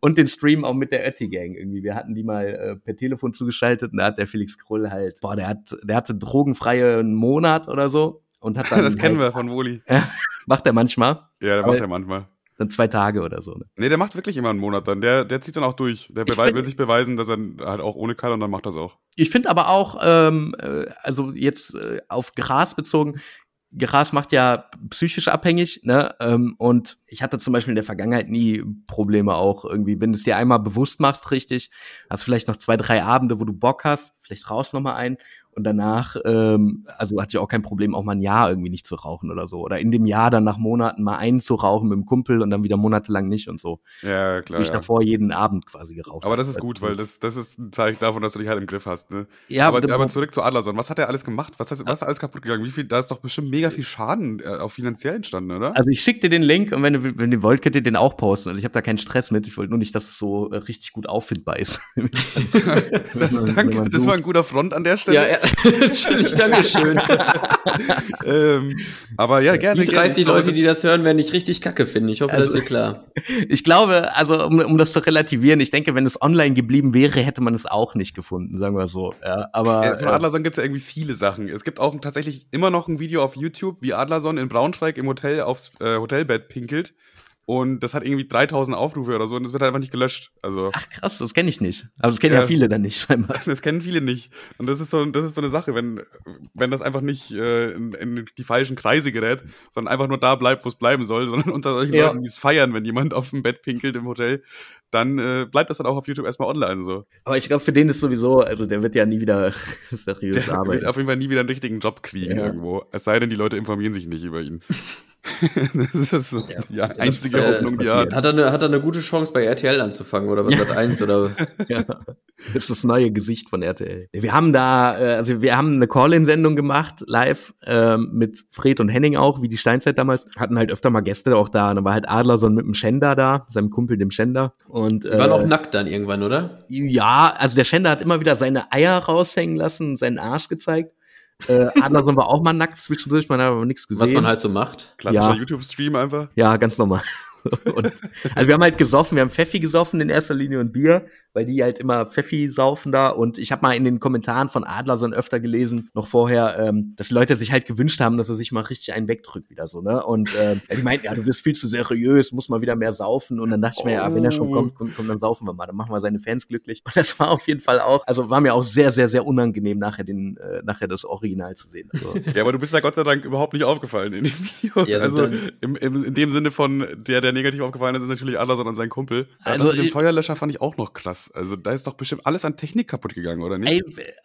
Und den Stream auch mit der Ötti Gang irgendwie. Wir hatten die mal äh, per Telefon zugeschaltet und da hat der Felix Krull halt, boah, der hat, der hatte drogenfreie einen Monat oder so. Und hat <laughs> dann das kennen halt, wir von Woli. <laughs> macht er manchmal. Ja, der macht er manchmal. Dann zwei Tage oder so. Ne? Nee, der macht wirklich immer einen Monat dann. Der, der zieht dann auch durch. Der find, will sich beweisen, dass er halt auch ohne kann und dann macht das auch. Ich finde aber auch, ähm, äh, also jetzt äh, auf Gras bezogen, Gras macht ja psychisch abhängig, ne? Ähm, und ich hatte zum Beispiel in der Vergangenheit nie Probleme auch irgendwie, wenn du es dir einmal bewusst machst, richtig, hast vielleicht noch zwei, drei Abende, wo du Bock hast, vielleicht raus noch mal ein und danach, ähm, also hatte ich auch kein Problem, auch mal ein Jahr irgendwie nicht zu rauchen oder so. Oder in dem Jahr dann nach Monaten mal einen zu rauchen mit dem Kumpel und dann wieder monatelang nicht und so. Ja, klar. Wie ich ja. davor jeden Abend quasi geraucht Aber das ist gut, weil das, das ist ein Zeichen davon, dass du dich halt im Griff hast. Ne? Ja, aber, aber zurück zu Adlerson. Was hat er alles gemacht? Was, hat, was ist alles kaputt gegangen? Wie viel, da ist doch bestimmt mega viel Schaden äh, auch finanziell entstanden, oder? Also ich schicke dir den Link und wenn, du, wenn ihr wollt, könnt ihr den auch posten. Also ich habe da keinen Stress mit. Ich wollte nur nicht, dass es so äh, richtig gut auffindbar ist. <laughs> <laughs> Danke, das war ein guter Front an der Stelle. Ja. <laughs> Natürlich, Dankeschön. <laughs> ähm, aber ja, gerne. Die 30 gerne. Leute, die das hören, werden dich richtig kacke finden. Ich hoffe, also, das ist dir klar. <laughs> Ich glaube, also um, um das zu relativieren, ich denke, wenn es online geblieben wäre, hätte man es auch nicht gefunden, sagen wir so. Ja, aber ja, von Adlerson gibt es ja irgendwie viele Sachen. Es gibt auch tatsächlich immer noch ein Video auf YouTube, wie Adlerson in Braunschweig im Hotel aufs äh, Hotelbett pinkelt und das hat irgendwie 3000 Aufrufe oder so und das wird halt einfach nicht gelöscht. Also Ach krass, das kenne ich nicht. Aber das kennen ja, ja, viele dann nicht <laughs> scheinbar. <laughs> Das kennen viele nicht. Und das ist so, das ist so eine Sache, wenn, wenn das einfach nicht äh, in, in die falschen Kreise gerät, sondern einfach nur da bleibt, wo es bleiben soll, <laughs> sondern unter solchen ja. Leuten, die es feiern, wenn jemand auf dem Bett pinkelt im Hotel, dann äh, bleibt das dann auch auf YouTube erstmal online so. Aber ich glaube, für den ist sowieso, also der wird ja nie wieder seriös der arbeiten. Der wird auf jeden Fall nie wieder einen richtigen Job kriegen ja. irgendwo. Es sei denn, die Leute informieren sich nicht über ihn. <laughs> das ist so ja. die einzige das, Hoffnung, die er hat. Hat er, eine, hat er eine gute Chance, bei RTL anzufangen oder was hat eins oder? <laughs> ja. Das ist das neue Gesicht von RTL. Wir haben da, äh, also wir haben eine Call-in-Sendung gemacht, live, ähm, mit Fred und Henning auch, wie die Steinzeit damals. Hatten halt öfter mal Gäste auch da. Und dann war halt Adlerson mit dem Schender da, seinem Kumpel, dem Schender. Und, äh, war auch nackt dann irgendwann, oder? Ja, also der Schender hat immer wieder seine Eier raushängen lassen, seinen Arsch gezeigt. Äh, Adler wir auch mal nackt zwischendurch, man hat aber nichts gesehen. Was man halt so macht. Klassischer ja. YouTube-Stream einfach. Ja, ganz normal. <laughs> und, also wir haben halt gesoffen, wir haben Pfeffi gesoffen in erster Linie und Bier, weil die halt immer Pfeffi saufen da. Und ich habe mal in den Kommentaren von Adlerson öfter gelesen, noch vorher, ähm, dass die Leute sich halt gewünscht haben, dass er sich mal richtig einen wegdrückt wieder so, ne? Und äh, die meinten, ja, du bist viel zu seriös, muss mal wieder mehr saufen. Und dann dachte ich mir, ja, wenn er schon kommt, komm, komm, dann saufen wir mal, dann machen wir seine Fans glücklich. Und das war auf jeden Fall auch, also war mir auch sehr, sehr, sehr unangenehm, nachher den, äh, nachher das Original zu sehen. Also, ja, aber du bist ja Gott sei Dank überhaupt nicht aufgefallen in dem Video. Ja, also im, im, in dem Sinne von der, der negativ aufgefallen ist, ist natürlich Adler, sondern sein Kumpel. Also das mit dem Feuerlöscher fand ich auch noch krass. Also da ist doch bestimmt alles an Technik kaputt gegangen, oder nicht? Ey,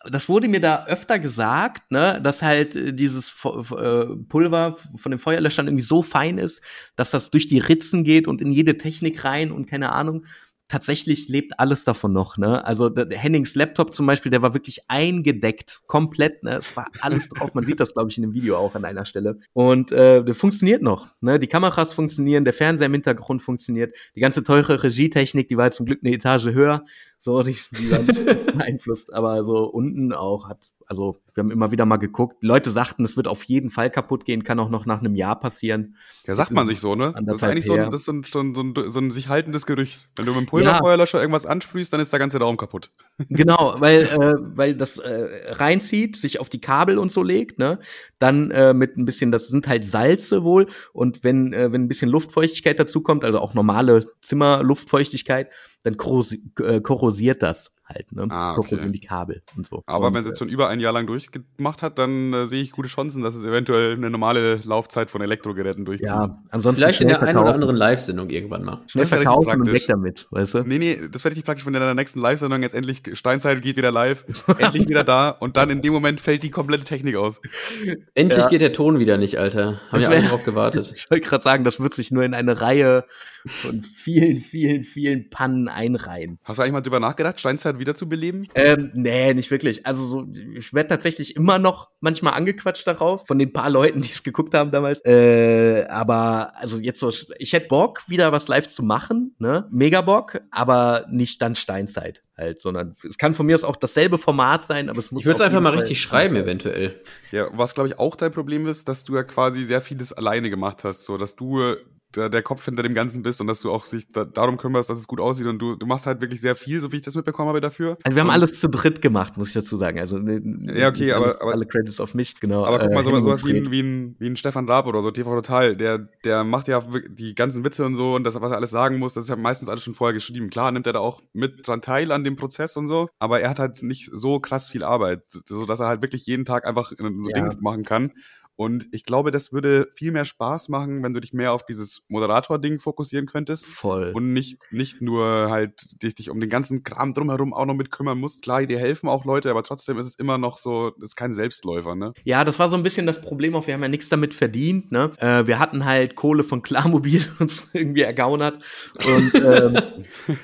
das wurde mir da öfter gesagt, ne, dass halt äh, dieses äh, Pulver von den Feuerlöschern irgendwie so fein ist, dass das durch die Ritzen geht und in jede Technik rein und keine Ahnung tatsächlich lebt alles davon noch, ne? Also der Hennings Laptop zum Beispiel, der war wirklich eingedeckt, komplett, ne? Es war alles drauf. Man sieht das, glaube ich, in dem Video auch an einer Stelle. Und äh, der funktioniert noch, ne? Die Kameras funktionieren, der Fernseher im Hintergrund funktioniert, die ganze teure Regietechnik, die war zum Glück eine Etage höher, so die, die war nicht <laughs> beeinflusst, aber so unten auch hat also wir haben immer wieder mal geguckt. Leute sagten, es wird auf jeden Fall kaputt gehen, kann auch noch nach einem Jahr passieren. Ja, sagt man sich so, ne? Das ist eigentlich so ein, das ist so, ein, so, ein, so ein sich haltendes Gerücht. Wenn du mit dem Pulverfeuerlöscher ja. irgendwas ansprühst, dann ist der ganze Raum kaputt. <laughs> Genau, weil, äh, weil das äh, reinzieht, sich auf die Kabel und so legt, ne? Dann äh, mit ein bisschen, das sind halt Salze wohl. Und wenn, äh, wenn ein bisschen Luftfeuchtigkeit dazu kommt, also auch normale Zimmerluftfeuchtigkeit, dann korrosiert, äh, korrosiert das halt, ne? Ah, okay. sind die Kabel und so. Aber und, wenn es jetzt schon über ein Jahr lang durchgemacht hat, dann äh, sehe ich gute Chancen, dass es eventuell eine normale Laufzeit von Elektrogeräten durchzieht. Ja, ansonsten vielleicht in der einen oder anderen Live-Sendung irgendwann mal. Schnell verkaufen und weg damit, weißt du? Nee, nee, das werde ich praktisch, wenn in der nächsten Live-Sendung jetzt endlich Steinzeit geht wieder live, <laughs> endlich wieder da und dann in dem Moment fällt die komplette Technik aus. Endlich ja. geht der Ton wieder nicht, Alter. Haben ja alle drauf gewartet. <laughs> ich wollte gerade sagen, das wird sich nur in eine Reihe von vielen, vielen, vielen Pannen einreihen. Hast du eigentlich mal drüber nachgedacht, Steinzeit wieder zu beleben? Ähm, nee, nicht wirklich. Also so, ich werde tatsächlich immer noch manchmal angequatscht darauf, von den paar Leuten, die es geguckt haben damals. Äh, aber also jetzt so, ich hätte Bock, wieder was live zu machen, ne? Mega Bock, aber nicht dann Steinzeit halt, sondern es kann von mir aus auch dasselbe Format sein, aber es muss. Ich würde es einfach mal richtig schreiben, eventuell. Ja, was glaube ich auch dein Problem ist, dass du ja quasi sehr vieles alleine gemacht hast, so dass du der, Kopf hinter dem Ganzen bist und dass du auch sich da, darum kümmerst, dass es gut aussieht und du, du machst halt wirklich sehr viel, so wie ich das mitbekommen habe dafür. Also wir haben und alles zu dritt gemacht, muss ich dazu sagen. Also ja, okay, aber, aber alle Credits auf mich, genau. Aber guck mal, äh, sowas wie ein, wie, ein, wie ein Stefan Raab oder so, TV Total, der, der macht ja die ganzen Witze und so und das, was er alles sagen muss, das ist ja meistens alles schon vorher geschrieben. Klar nimmt er da auch mit dran teil an dem Prozess und so, aber er hat halt nicht so krass viel Arbeit, so dass er halt wirklich jeden Tag einfach so ja. Dinge machen kann. Und ich glaube, das würde viel mehr Spaß machen, wenn du dich mehr auf dieses Moderator-Ding fokussieren könntest. Voll. Und nicht, nicht nur halt dich, dich um den ganzen Kram drumherum auch noch mit kümmern musst. Klar, dir helfen auch Leute, aber trotzdem ist es immer noch so, ist kein Selbstläufer, ne? Ja, das war so ein bisschen das Problem auch. Wir haben ja nichts damit verdient, ne? Äh, wir hatten halt Kohle von Klarmobil <laughs> uns irgendwie ergaunert. Und ähm,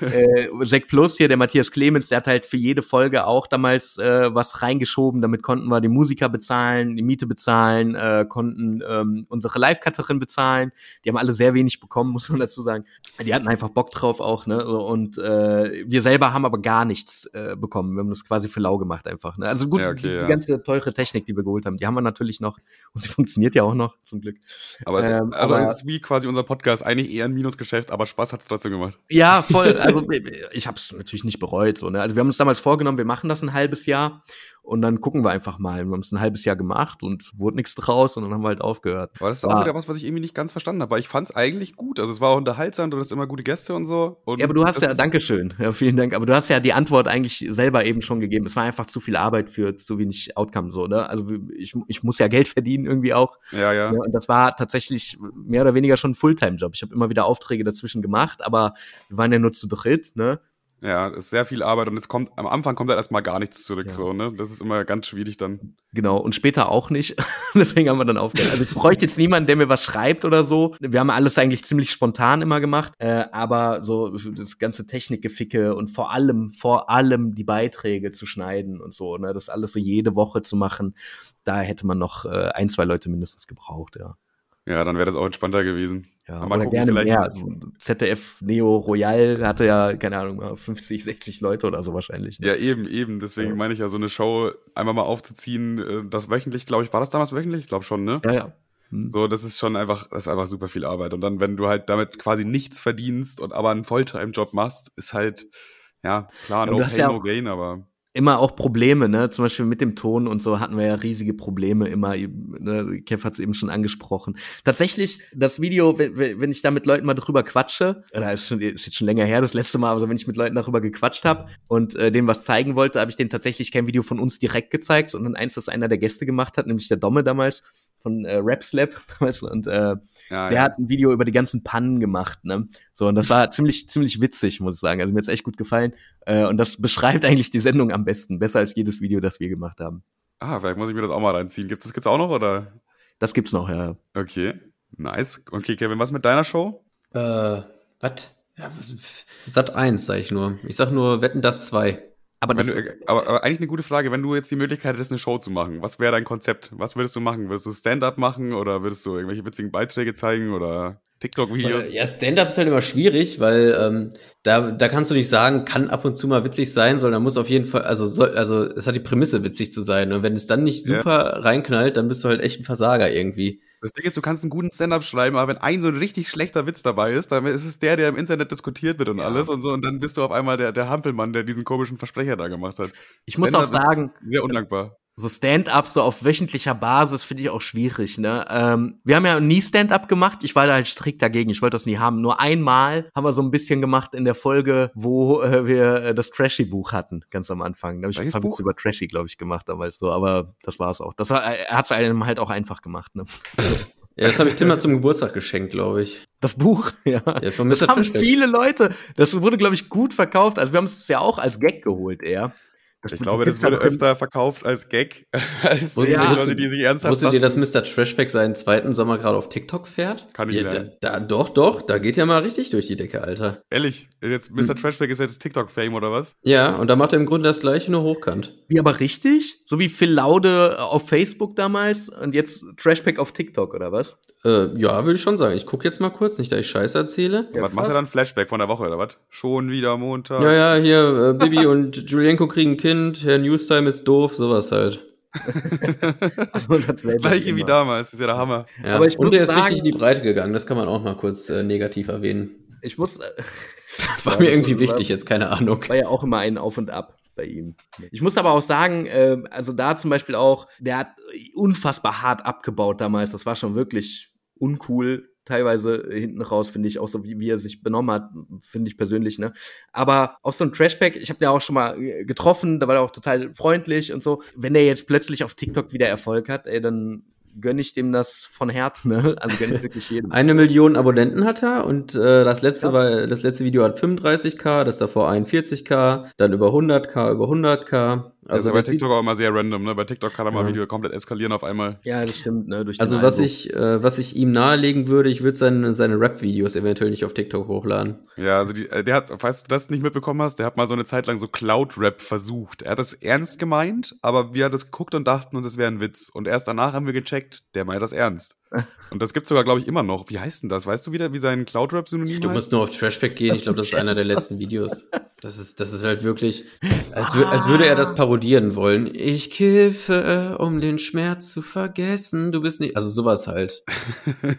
<laughs> äh, Sek Plus hier, der Matthias Clemens, der hat halt für jede Folge auch damals äh, was reingeschoben. Damit konnten wir die Musiker bezahlen, die Miete bezahlen, äh, konnten ähm, unsere Live-Cutterin bezahlen. Die haben alle sehr wenig bekommen, muss man dazu sagen. Die hatten einfach Bock drauf auch, ne? Und äh, wir selber haben aber gar nichts äh, bekommen. Wir haben das quasi für lau gemacht einfach. Ne? Also gut, ja, okay, die, ja. die, ganze teure Technik, die wir geholt haben, die haben wir natürlich noch und sie <laughs> funktioniert ja auch noch, zum Glück. Aber ähm, also aber, ist wie quasi unser Podcast eigentlich eher ein Minusgeschäft, aber Spaß hat es trotzdem gemacht. Ja, voll. <laughs> Also ich habe es natürlich nicht bereut. So, ne? Also wir haben uns damals vorgenommen, wir machen das ein halbes Jahr und dann gucken wir einfach mal. Wir haben es ein halbes Jahr gemacht und wurde nichts draus und dann haben wir halt aufgehört. Aber das ist auch wieder was, was ich irgendwie nicht ganz verstanden habe. Aber ich fand es eigentlich gut. Also es war auch unterhaltsam, du hast immer gute Gäste und so. Und ja, aber du hast ja, Dankeschön. Ja, vielen Dank. Aber du hast ja die Antwort eigentlich selber eben schon gegeben. Es war einfach zu viel Arbeit für zu wenig Outcome so, ne? Also ich, ich muss ja Geld verdienen irgendwie auch. Ja, ja. Und das war tatsächlich mehr oder weniger schon ein Fulltime-Job. Ich habe immer wieder Aufträge dazwischen gemacht, aber wir waren ja nur zu dritt, ne? Ja, ist sehr viel Arbeit und jetzt kommt, am Anfang kommt da erstmal gar nichts zurück, ja. so, ne? Das ist immer ganz schwierig dann. Genau, und später auch nicht. <laughs> Deswegen haben wir dann aufgehört. Also ich bräuchte jetzt niemanden, der mir was schreibt oder so. Wir haben alles eigentlich ziemlich spontan immer gemacht, äh, aber so das ganze Technikgeficke und vor allem, vor allem die Beiträge zu schneiden und so, ne? Das alles so jede Woche zu machen, da hätte man noch äh, ein, zwei Leute mindestens gebraucht, ja. Ja, dann wäre das auch entspannter gewesen. Ja, aber gucken, gerne mehr. Also ZDF Neo Royal hatte ja, keine Ahnung, 50, 60 Leute oder so wahrscheinlich. Ne? Ja, eben, eben. Deswegen ja. meine ich ja, so eine Show einmal mal aufzuziehen, äh, das wöchentlich, glaube ich, war das damals wöchentlich? Ich glaube schon, ne? Ja, ja. Hm. So, das ist schon einfach, das ist einfach super viel Arbeit. Und dann, wenn du halt damit quasi nichts verdienst und aber einen Volltime-Job machst, ist halt, ja, klar, no pain, no gain, aber immer auch Probleme, ne? Zum Beispiel mit dem Ton und so hatten wir ja riesige Probleme immer. Ne? Kev hat es eben schon angesprochen. Tatsächlich, das Video, wenn, wenn ich da mit Leuten mal drüber quatsche, oder ist, schon, ist jetzt schon länger her, das letzte Mal, also wenn ich mit Leuten darüber gequatscht habe und äh, denen was zeigen wollte, habe ich denen tatsächlich kein Video von uns direkt gezeigt, sondern eins, das einer der Gäste gemacht hat, nämlich der Domme damals von äh, Rap Slap <laughs> damals. Und äh, ja, der ja. hat ein Video über die ganzen Pannen gemacht, ne? So, und das war ziemlich, ziemlich witzig, muss ich sagen. Also mir hat's echt gut gefallen. Äh, und das beschreibt <laughs> eigentlich die Sendung am besten. Besser als jedes Video, das wir gemacht haben. Ah, vielleicht muss ich mir das auch mal reinziehen. Gibt das gibt's auch noch, oder? Das gibt's noch, ja. Okay. Nice. Okay, Kevin, was mit deiner Show? Äh, was? Ja, was? Sat 1, sag ich nur. Ich sag nur Wetten das 2. Aber, das, du, aber, aber, eigentlich eine gute Frage, wenn du jetzt die Möglichkeit hättest, eine Show zu machen, was wäre dein Konzept? Was würdest du machen? Würdest du Stand-up machen oder würdest du irgendwelche witzigen Beiträge zeigen oder TikTok-Videos? Ja, Stand-up ist halt immer schwierig, weil ähm, da, da kannst du nicht sagen, kann ab und zu mal witzig sein, sondern muss auf jeden Fall, also soll, also es hat die Prämisse, witzig zu sein. Und wenn es dann nicht super ja. reinknallt, dann bist du halt echt ein Versager irgendwie. Das Ding ist, du kannst einen guten Stand-up schreiben, aber wenn ein so ein richtig schlechter Witz dabei ist, dann ist es der, der im Internet diskutiert wird und ja. alles und so, und dann bist du auf einmal der, der Hampelmann, der diesen komischen Versprecher da gemacht hat. Ich muss auch sagen, sehr undankbar so Stand-up so auf wöchentlicher Basis finde ich auch schwierig, ne? Ähm, wir haben ja nie Stand-up gemacht. Ich war da halt strikt dagegen. Ich wollte das nie haben. Nur einmal haben wir so ein bisschen gemacht in der Folge, wo äh, wir äh, das Trashy-Buch hatten, ganz am Anfang. Da habe ich ein paar über Trashy, glaube ich, gemacht, da weißt du. Aber das war's auch. Das war, er hat es einem halt auch einfach gemacht, ne? <laughs> Ja, das habe ich Tim mal zum Geburtstag geschenkt, glaube ich. Das Buch, <laughs> ja. ja von das haben viele Leute. Das wurde, glaube ich, gut verkauft. Also wir haben es ja auch als Gag geholt, eher. Ich glaube, das wurde öfter verkauft als Gag, <laughs> als ja, Leute, die sich ernsthaft Wusstet ihr, dass Mr. Trashback seinen zweiten Sommer gerade auf TikTok fährt? Kann ich ja, da, da, Doch, doch, da geht ja mal richtig durch die Decke, Alter. Ehrlich, jetzt Mr. Hm. Trashback ist jetzt TikTok-Fame oder was? Ja, und da macht er im Grunde das gleiche, nur hochkant. Wie aber richtig? So wie Phil Laude auf Facebook damals und jetzt Trashback auf TikTok oder was? Äh, ja, würde ich schon sagen. Ich gucke jetzt mal kurz, nicht, dass ich Scheiße erzähle. Ja, was macht er dann? Flashback von der Woche oder was? Schon wieder Montag. Ja, ja, hier, äh, Bibi <laughs> und Julienko kriegen ein Kind, Herr Newstime ist doof, sowas halt. <laughs> also, das Gleiche wie damals, das ist ja der Hammer. Ja, aber ich und der ist richtig in die Breite gegangen, das kann man auch mal kurz äh, negativ erwähnen. Ich muss. Äh, <laughs> war mir irgendwie wichtig, jetzt keine Ahnung. War ja auch immer ein Auf und Ab bei ihm. Ich muss aber auch sagen, äh, also da zum Beispiel auch, der hat unfassbar hart abgebaut damals. Das war schon wirklich uncool, teilweise hinten raus, finde ich, auch so wie, wie er sich benommen hat, finde ich persönlich, ne? Aber auch so ein Trashback, ich habe den auch schon mal äh, getroffen, da war er auch total freundlich und so. Wenn er jetzt plötzlich auf TikTok wieder Erfolg hat, ey, dann gönne ich dem das von Herzen, ne? Also gönne ich wirklich jedem. <laughs> Eine Million Abonnenten hat er und äh, das letzte war, das letzte Video hat 35k, das davor 41k, dann über 100k, über 100k. Also ja, bei TikTok auch immer sehr random, ne? Bei TikTok kann er mal ja. Video komplett eskalieren auf einmal. Ja, das stimmt, ne? Also was ich, äh, was ich ihm nahelegen würde, ich würde seine, seine Rap-Videos eventuell nicht auf TikTok hochladen. Ja, also die, äh, der hat, falls du das nicht mitbekommen hast, der hat mal so eine Zeit lang so Cloud-Rap versucht. Er hat das ernst gemeint, aber wir haben das geguckt und dachten uns, es wäre ein Witz. Und erst danach haben wir gecheckt, der meint das ernst. Und das gibt's sogar, glaube ich, immer noch. Wie heißt denn das? Weißt du wieder, wie sein Cloud-Rap-Synonym Du musst nur auf Trashback gehen. Ich glaube, das ist einer der <laughs> letzten Videos. Das ist, das ist halt wirklich, als, als würde er das parodieren wollen. Ich kiffe, um den Schmerz zu vergessen. Du bist nicht, also sowas halt.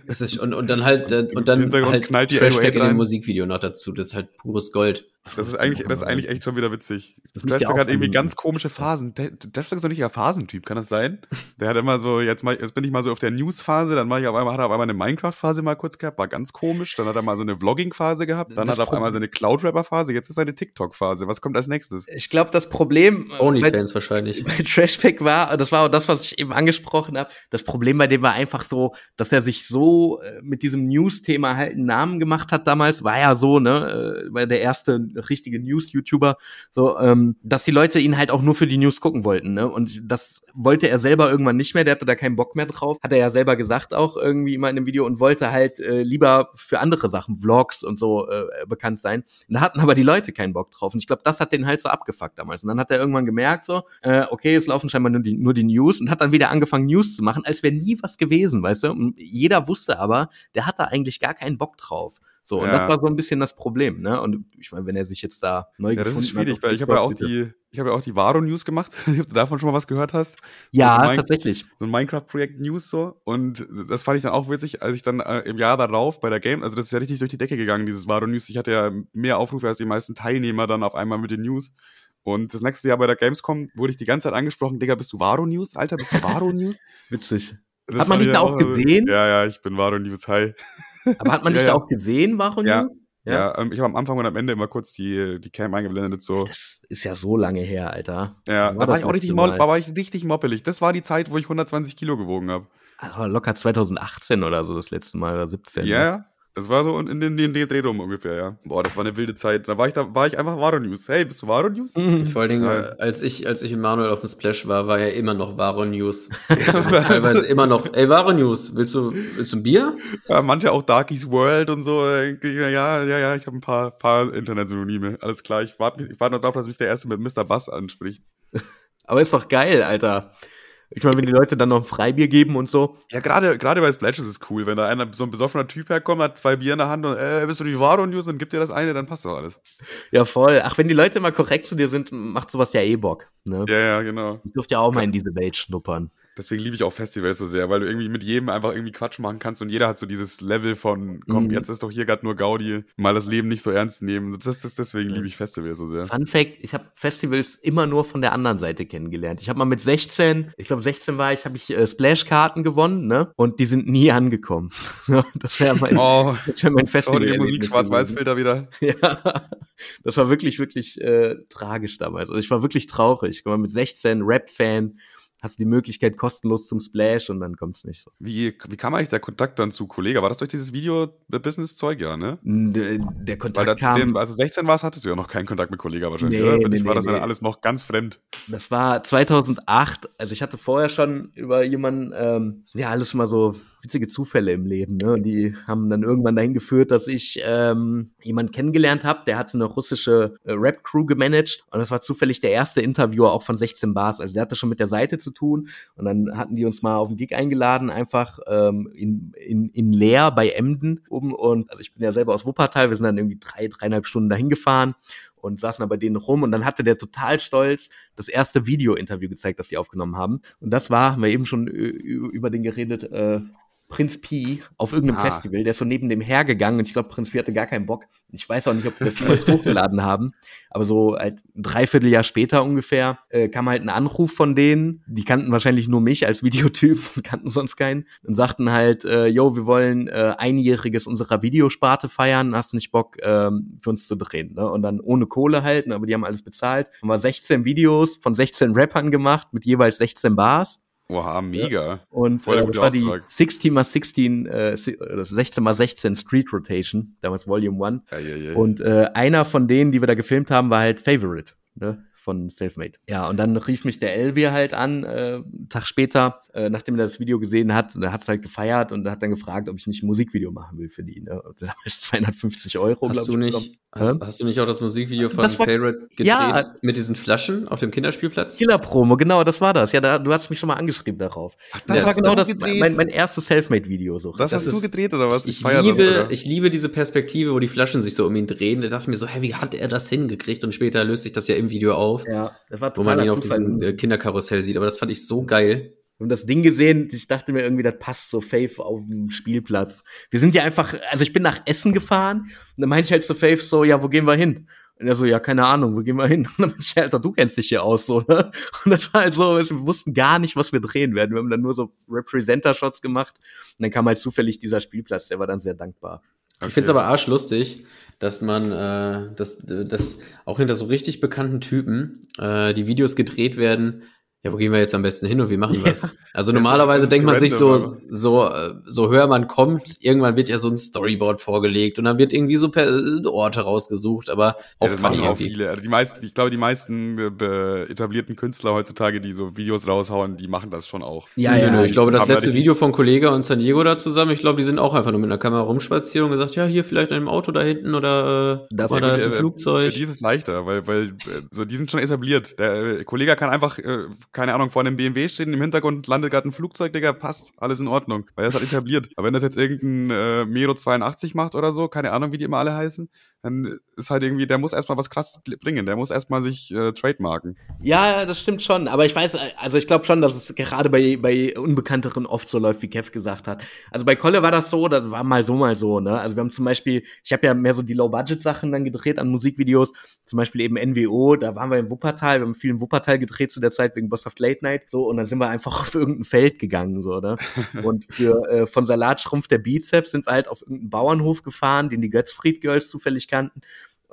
Das ist, und, und dann halt, und dann halt Trashback in dem Musikvideo noch dazu. Das ist halt pures Gold. Das ist eigentlich, das ist eigentlich echt schon wieder witzig. Flashback hat irgendwie ganz komische Phasen. Flashback ist doch nicht ein Phasentyp, kann das sein? <laughs> Der hat immer so, jetzt, mal, jetzt bin ich mal so auf der News-Phase, dann mache ich auf einmal, hat er auf einmal eine Minecraft-Phase mal kurz gehabt, war ganz komisch. Dann hat er mal so eine Vlogging-Phase gehabt, dann das hat er auf einmal so eine Cloud-Rapper-Phase, jetzt ist eine TikTok-Phase. Was kommt als nächstes? Ich glaube, das Problem. Äh, Onlyfans wahrscheinlich. <laughs> Bei Trashback war, das war auch das, was ich eben angesprochen habe. Das Problem bei dem war einfach so, dass er sich so äh, mit diesem News-Thema halt einen Namen gemacht hat damals. War ja so, ne? War der erste richtige News-YouTuber, so, ähm, dass die Leute ihn halt auch nur für die News gucken wollten, ne? Und das wollte er selber irgendwann nicht mehr, der hatte da keinen Bock mehr drauf, hat er ja selber gesagt auch irgendwie mal in einem Video und wollte halt äh, lieber für andere Sachen, Vlogs und so äh, bekannt sein. da hatten aber die Leute keinen Bock drauf. Und ich glaube, das hat den halt so abgefuckt damals. Und dann hat er irgendwann gemerkt, so, äh, okay, es laufen scheinbar nur die, nur die News und hat dann wieder angefangen, News zu machen, als wäre nie was gewesen, weißt du? Und jeder wusste aber, der hat da eigentlich gar keinen Bock drauf. So, und das war so ein bisschen das Problem, ne? Und ich meine, wenn er sich jetzt da neu ja, gefunden das ist schwierig, hat, weil ich habe ja auch die, <laughs> ich habe ja auch die Varo News gemacht, ob du davon schon mal was gehört hast. Ja, so tatsächlich. So ein Minecraft-Projekt News so. Und das fand ich dann auch witzig, als ich dann äh, im Jahr darauf bei der Game, also das ist ja richtig durch die Decke gegangen, dieses Varo News. Ich hatte ja mehr Aufrufe als die meisten Teilnehmer dann auf einmal mit den News. Und das nächste Jahr bei der Gamescom wurde ich die ganze Zeit angesprochen, Digga, bist du Varo News? Alter, bist du Varo News? <laughs> Witzig. Das hat man dich da auch gesehen? Ja, ja, ich bin Varo News. Hi. <laughs> Aber hat man dich da auch gesehen, News? Ja, ja, ja ähm, ich habe am Anfang und am Ende immer kurz die, die Cam eingeblendet. So. Das ist ja so lange her, Alter. Ja, da war, war ich auch richtig, Mal? war ich richtig moppelig. Das war die Zeit, wo ich 120 Kilo gewogen habe. Also locker 2018 oder so das letzte Mal oder 17. Ja, ja. Das war so in den, den, den Dreh rum ungefähr, ja. Boah, das war eine wilde Zeit. Da war ich, da war ich einfach Varo News. Hey, bist du Varo News? Mhm. Vor allen Dingen, ja. als ich, als ich mit Manuel auf dem Splash war, war er immer noch Varo News. <laughs> Teilweise immer noch, ey, Varo News, willst du, willst du ein Bier? Ja, manche auch Darkies World und so. Ja, ja, ja, ich habe ein paar, paar Internet-Synonyme. Alles klar. Ich warte ich wart noch darauf, dass mich der Erste mit Mr. Bass anspricht. Aber ist doch geil, Alter. Ich meine, wenn die Leute dann noch ein Freibier geben und so. Ja, gerade gerade bei Splash ist es cool, wenn da einer so ein besoffener Typ herkommt, hat zwei Bier in der Hand und äh, bist du die Varo News und gibt dir das eine, dann passt doch alles. Ja, voll. Ach, wenn die Leute mal korrekt zu dir sind, macht sowas ja eh Bock. Ne? Ja, ja, genau. Ich durfte ja auch mal in diese Welt schnuppern. Deswegen liebe ich auch Festivals so sehr, weil du irgendwie mit jedem einfach irgendwie Quatsch machen kannst und jeder hat so dieses Level von, komm, mhm. jetzt ist doch hier gerade nur Gaudi, mal das Leben nicht so ernst nehmen. Das, das, deswegen liebe ich Festivals so sehr. Fun Fact, ich habe Festivals immer nur von der anderen Seite kennengelernt. Ich habe mal mit 16, ich glaube 16 war ich, habe ich äh, Splash-Karten gewonnen, ne? Und die sind nie angekommen. <laughs> das wäre mein, oh, wär mein Festival. Oh, die Musik, Schwarz-Weiß-Filter wieder. <laughs> ja, das war wirklich, wirklich äh, tragisch damals. Also ich war wirklich traurig. Ich war mit 16 Rap-Fan hast du die Möglichkeit kostenlos zum Splash und dann kommt es nicht so. Wie, wie kam eigentlich der Kontakt dann zu Kollege? War das durch dieses Video-Business-Zeug, ja, ne? Der, der Kontakt Weil kam... Dem, also 16 warst, hattest du ja noch keinen Kontakt mit Kollege wahrscheinlich, nee, oder? Für nee, dich war das nee. ja alles noch ganz fremd. Das war 2008, also ich hatte vorher schon über jemanden, ähm, ja, alles mal so witzige Zufälle im Leben, ne? Und die haben dann irgendwann dahin geführt, dass ich ähm, jemanden kennengelernt habe, der hatte eine russische äh, Rap-Crew gemanagt und das war zufällig der erste Interviewer auch von 16 Bars. Also der hatte schon mit der Seite zu tun und dann hatten die uns mal auf den Gig eingeladen, einfach ähm, in, in, in Leer bei Emden oben und also ich bin ja selber aus Wuppertal, wir sind dann irgendwie drei, dreieinhalb Stunden dahin gefahren und saßen da bei denen rum und dann hatte der total stolz das erste Video-Interview gezeigt, das die aufgenommen haben. Und das war, haben wir eben schon über den geredet, äh, Prinz Pi auf irgendeinem ah. Festival, der ist so neben dem hergegangen und ich glaube, Prinz Pi hatte gar keinen Bock. Ich weiß auch nicht, ob wir das jemals <laughs> hochgeladen haben, aber so halt ein Dreivierteljahr später ungefähr äh, kam halt ein Anruf von denen, die kannten wahrscheinlich nur mich als Videotyp, <laughs> kannten sonst keinen und sagten halt, äh, yo, wir wollen äh, einjähriges unserer Videosparte feiern, hast du nicht Bock ähm, für uns zu drehen, ne? Und dann ohne Kohle halten, aber die haben alles bezahlt. Haben wir 16 Videos von 16 Rappern gemacht mit jeweils 16 Bars Oha, mega. Ja. Und äh, das war die 16 x 16, äh, 16 x 16 Street Rotation, damals Volume 1. Ja, ja, und äh, einer von denen, die wir da gefilmt haben, war halt Favorite. Ne? von Selfmade. Ja, und dann rief mich der Elvier halt an, äh, einen Tag später, äh, nachdem er das Video gesehen hat, und er hat es halt gefeiert und hat dann gefragt, ob ich nicht ein Musikvideo machen will für die. Ne? Und da habe ich 250 Euro, glaube ich. Nicht, hast, hast, du nicht auch das Musikvideo von das war, Favorite gedreht ja, mit diesen Flaschen auf dem Kinderspielplatz? Killer-Promo, genau, das war das. Ja, da, du hast mich schon mal angeschrieben darauf. Ach, das ja, war genau das, mein, mein erstes Selfmade-Video. So. Das, das hast ist, du gedreht oder was? Ich, ich liebe, das, ich liebe diese Perspektive, wo die Flaschen sich so um ihn drehen. Da dachte ich mir so, hä, wie hat er das hingekriegt? Und später löst sich das ja im Video auf. Ja, das war wo man ihn auf diesem äh, Kinderkarussell sieht. Aber das fand ich so geil. Und das Ding gesehen, ich dachte mir irgendwie, das passt so Faith auf dem Spielplatz. Wir sind ja einfach, also ich bin nach Essen gefahren und dann meinte ich halt zu Faith so, ja, wo gehen wir hin? Und er so, ja, keine Ahnung, wo gehen wir hin? <laughs> Und dann meinte ich, Alter, du kennst dich hier aus, so, ne? Und das war halt so, wir wussten gar nicht, was wir drehen werden. Wir haben dann nur so Representer-Shots gemacht. Und dann kam halt zufällig dieser Spielplatz, der war dann sehr dankbar. Okay. Ich find's aber arschlustig, dass man, äh, dass, dass auch hinter so richtig bekannten Typen äh, die Videos gedreht werden, ja, wo gehen wir jetzt am besten hin und wie machen <laughs> wir es? Also normalerweise denkt man sich so, so, so höher man kommt, irgendwann wird ja so ein Storyboard vorgelegt und dann wird irgendwie so per Orte rausgesucht, aber auch ja, das machen auch viele. Also die meisten, ich glaube, die meisten äh, etablierten Künstler heutzutage, die so Videos raushauen, die machen das schon auch. Ja, ja, ja. Ich glaube, das letzte Video von Kollege und San Diego da zusammen, ich glaube, die sind auch einfach nur mit einer Kamera rumspaziert und gesagt, ja, hier vielleicht in einem Auto da hinten oder, äh, das oder da ist ein äh, Flugzeug. Für die ist es leichter, weil, weil so, die sind schon etabliert. Der äh, Kollege kann einfach äh, keine Ahnung, vor einem BMW stehen, im Hintergrund landet gerade ein Flugzeug, Digga, passt, alles in Ordnung, weil er ist halt etabliert. Aber wenn das jetzt irgendein äh, Mero 82 macht oder so, keine Ahnung, wie die immer alle heißen, dann ist halt irgendwie, der muss erstmal was krasses bringen, der muss erstmal sich äh, trademarken. Ja, das stimmt schon, aber ich weiß, also ich glaube schon, dass es gerade bei, bei Unbekannteren oft so läuft, wie Kev gesagt hat. Also bei Kolle war das so, das war mal so, mal so, ne? Also wir haben zum Beispiel, ich habe ja mehr so die Low-Budget-Sachen dann gedreht an Musikvideos, zum Beispiel eben NWO, da waren wir in Wuppertal, wir haben viel in Wuppertal gedreht zu der Zeit wegen Boss of Late Night, so, und dann sind wir einfach <laughs> auf irgendein Feld gegangen, so, ne? Und für, äh, von Salatschrumpf der Bizeps sind wir halt auf irgendeinen Bauernhof gefahren, den die Götzfried Girls zufällig kannten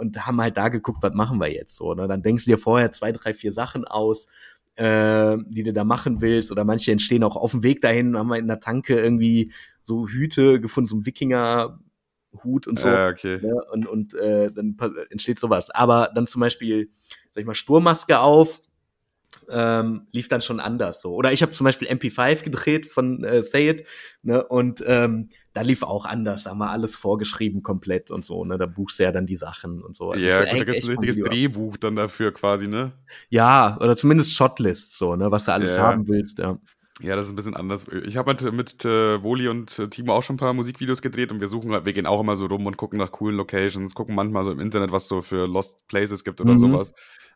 und haben halt da geguckt, was machen wir jetzt so. Ne? Dann denkst du dir vorher zwei, drei, vier Sachen aus, äh, die du da machen willst. Oder manche entstehen auch auf dem Weg dahin, haben wir in der Tanke irgendwie so Hüte gefunden, so ein Wikinger-Hut und so. Ja, okay. Ne? Und, und äh, dann entsteht sowas. Aber dann zum Beispiel, sag ich mal, Sturmmaske auf, ähm, lief dann schon anders so. Oder ich habe zum Beispiel MP5 gedreht von äh, Say It, ne, und ähm, da lief auch anders, da haben wir alles vorgeschrieben komplett und so, ne, da buchst du ja dann die Sachen und so. Also ja, gut, da gibt es ein richtiges Drehbuch dann dafür quasi, ne? Ja, oder zumindest Shotlists so, ne, was du alles ja. haben willst, ja. Ja, das ist ein bisschen anders. Ich habe mit, mit äh, Woli und äh, Timo auch schon ein paar Musikvideos gedreht und wir suchen, wir gehen auch immer so rum und gucken nach coolen Locations, gucken manchmal so im Internet, was so für Lost Places gibt oder mhm. sowas.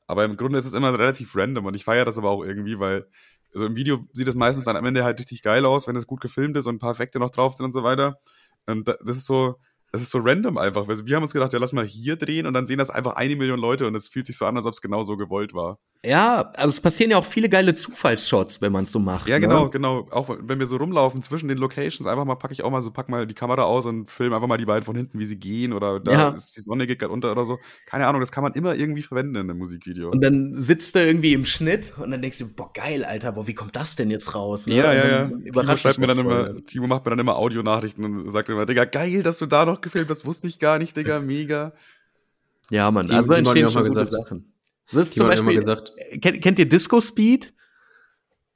Aber im Grunde ist es immer relativ random und ich feiere das aber auch irgendwie, weil also im Video sieht es meistens dann am Ende halt richtig geil aus, wenn es gut gefilmt ist und ein paar Effekte noch drauf sind und so weiter. Und das ist so, das ist so random einfach. Also wir haben uns gedacht, ja, lass mal hier drehen und dann sehen das einfach eine Million Leute und es fühlt sich so an, als ob es genau so gewollt war. Ja, also es passieren ja auch viele geile Zufallsshots, wenn man es so macht. Ja, ne? genau, genau. Auch wenn wir so rumlaufen zwischen den Locations, einfach mal packe ich auch mal so, pack mal die Kamera aus und film einfach mal die beiden von hinten, wie sie gehen oder da ja. ist die Sonne geht gerade unter oder so. Keine Ahnung, das kann man immer irgendwie verwenden in einem Musikvideo. Und dann sitzt er irgendwie im Schnitt und dann denkst du, boah, geil, Alter, boah, wie kommt das denn jetzt raus? Ne? Ja, ja, ja. Timo schreibt mir dann immer, Timo macht mir dann immer Audionachrichten und sagt immer, Digga, geil, dass du da noch gefilmt hast, wusste ich gar nicht, Digga, mega. Ja, Mann, die, also die entstehen schon gute Sachen. Das ist zum Beispiel, gesagt. Kennt, kennt ihr Disco Speed?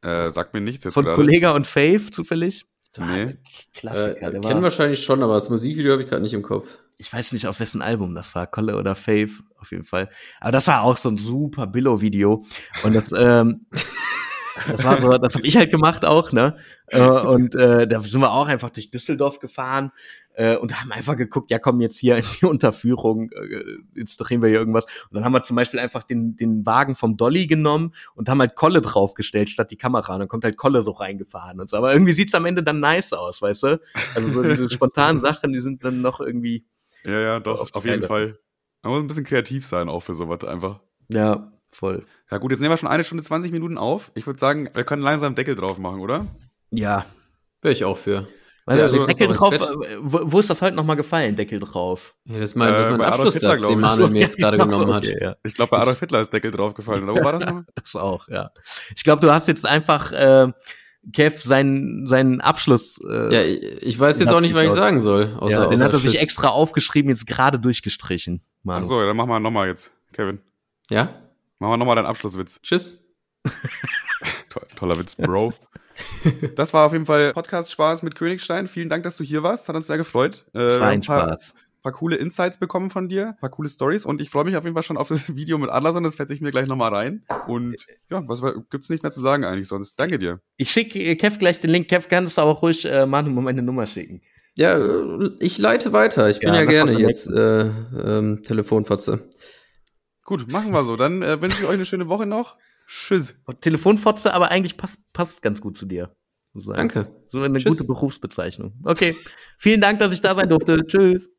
Äh, sagt mir nichts jetzt Von Kollega und Faith zufällig? Nee. Klassiker. Äh, kennen wahrscheinlich schon, aber das Musikvideo habe ich gerade nicht im Kopf. Ich weiß nicht, auf wessen Album das war, Kolle oder Faith, auf jeden Fall. Aber das war auch so ein super Billo-Video. Und das, ähm, <laughs> das war so, das habe ich halt gemacht auch, ne? Äh, und äh, da sind wir auch einfach durch Düsseldorf gefahren äh, und haben einfach geguckt, ja komm jetzt hier in die <laughs> Unterführung, äh, jetzt drehen wir hier irgendwas. Und dann haben wir zum Beispiel einfach den, den Wagen vom Dolly genommen und haben halt Kolle draufgestellt statt die Kamera. Und dann kommt halt Kolle so reingefahren und so. Aber irgendwie sieht's am Ende dann nice aus, weißt du? Also so diese <laughs> spontanen Sachen, die sind dann noch irgendwie. Ja, ja, doch, auf, auf jeden Fall. Man muss ein bisschen kreativ sein auch für sowas einfach. Ja, voll. Ja gut, jetzt nehmen wir schon eine Stunde 20 Minuten auf. Ich würde sagen, wir können langsam Deckel drauf machen, oder? Ja. Wäre ich auch für. Weil ja, Deckel drauf, äh, wo, wo, ist das heute nochmal gefallen, Deckel drauf? Ja, das ist mein, das ist mein äh, Abschlusssatz, den Manuel mir jetzt gerade <laughs> genommen hat. Okay, ja. <laughs> Ich glaube, bei Adolf Hitler ist Deckel drauf gefallen, oder wo war das noch? <laughs> das auch, ja. Ich glaube, du hast jetzt einfach äh, Kev seinen, seinen Abschluss. Äh, ja, ich weiß jetzt auch nicht, was ich sagen soll. Außer, ja, den hat er sich extra aufgeschrieben, jetzt gerade durchgestrichen. Manu. Ach so, dann machen wir nochmal jetzt, Kevin. Ja? Machen wir nochmal deinen Abschlusswitz. Tschüss. Toller Witz, Bro. <laughs> Das war auf jeden Fall Podcast-Spaß mit Königstein. Vielen Dank, dass du hier warst. Hat uns sehr gefreut. Äh, das war ein Spaß paar coole Insights bekommen von dir, paar coole Stories und ich freue mich auf jeden Fall schon auf das <laughs> Video mit Adlerson, das fetze ich mir gleich nochmal rein. Und ja, was gibt's nicht mehr zu sagen eigentlich sonst? Danke dir. Ich schicke äh, Kev gleich den Link. Kev, kannst du aber ruhig äh, Manu um meine Nummer schicken. Ja, äh, ich leite weiter. Ich bin ja, ja gerne jetzt äh, ähm, Telefonfotze. Gut, machen wir so. Dann äh, wünsche ich euch eine schöne Woche noch. Tschüss. Telefonfotze, aber eigentlich passt, passt ganz gut zu dir. Danke. So eine Tschüss. gute Berufsbezeichnung. Okay. Vielen Dank, dass ich da sein durfte. Tschüss.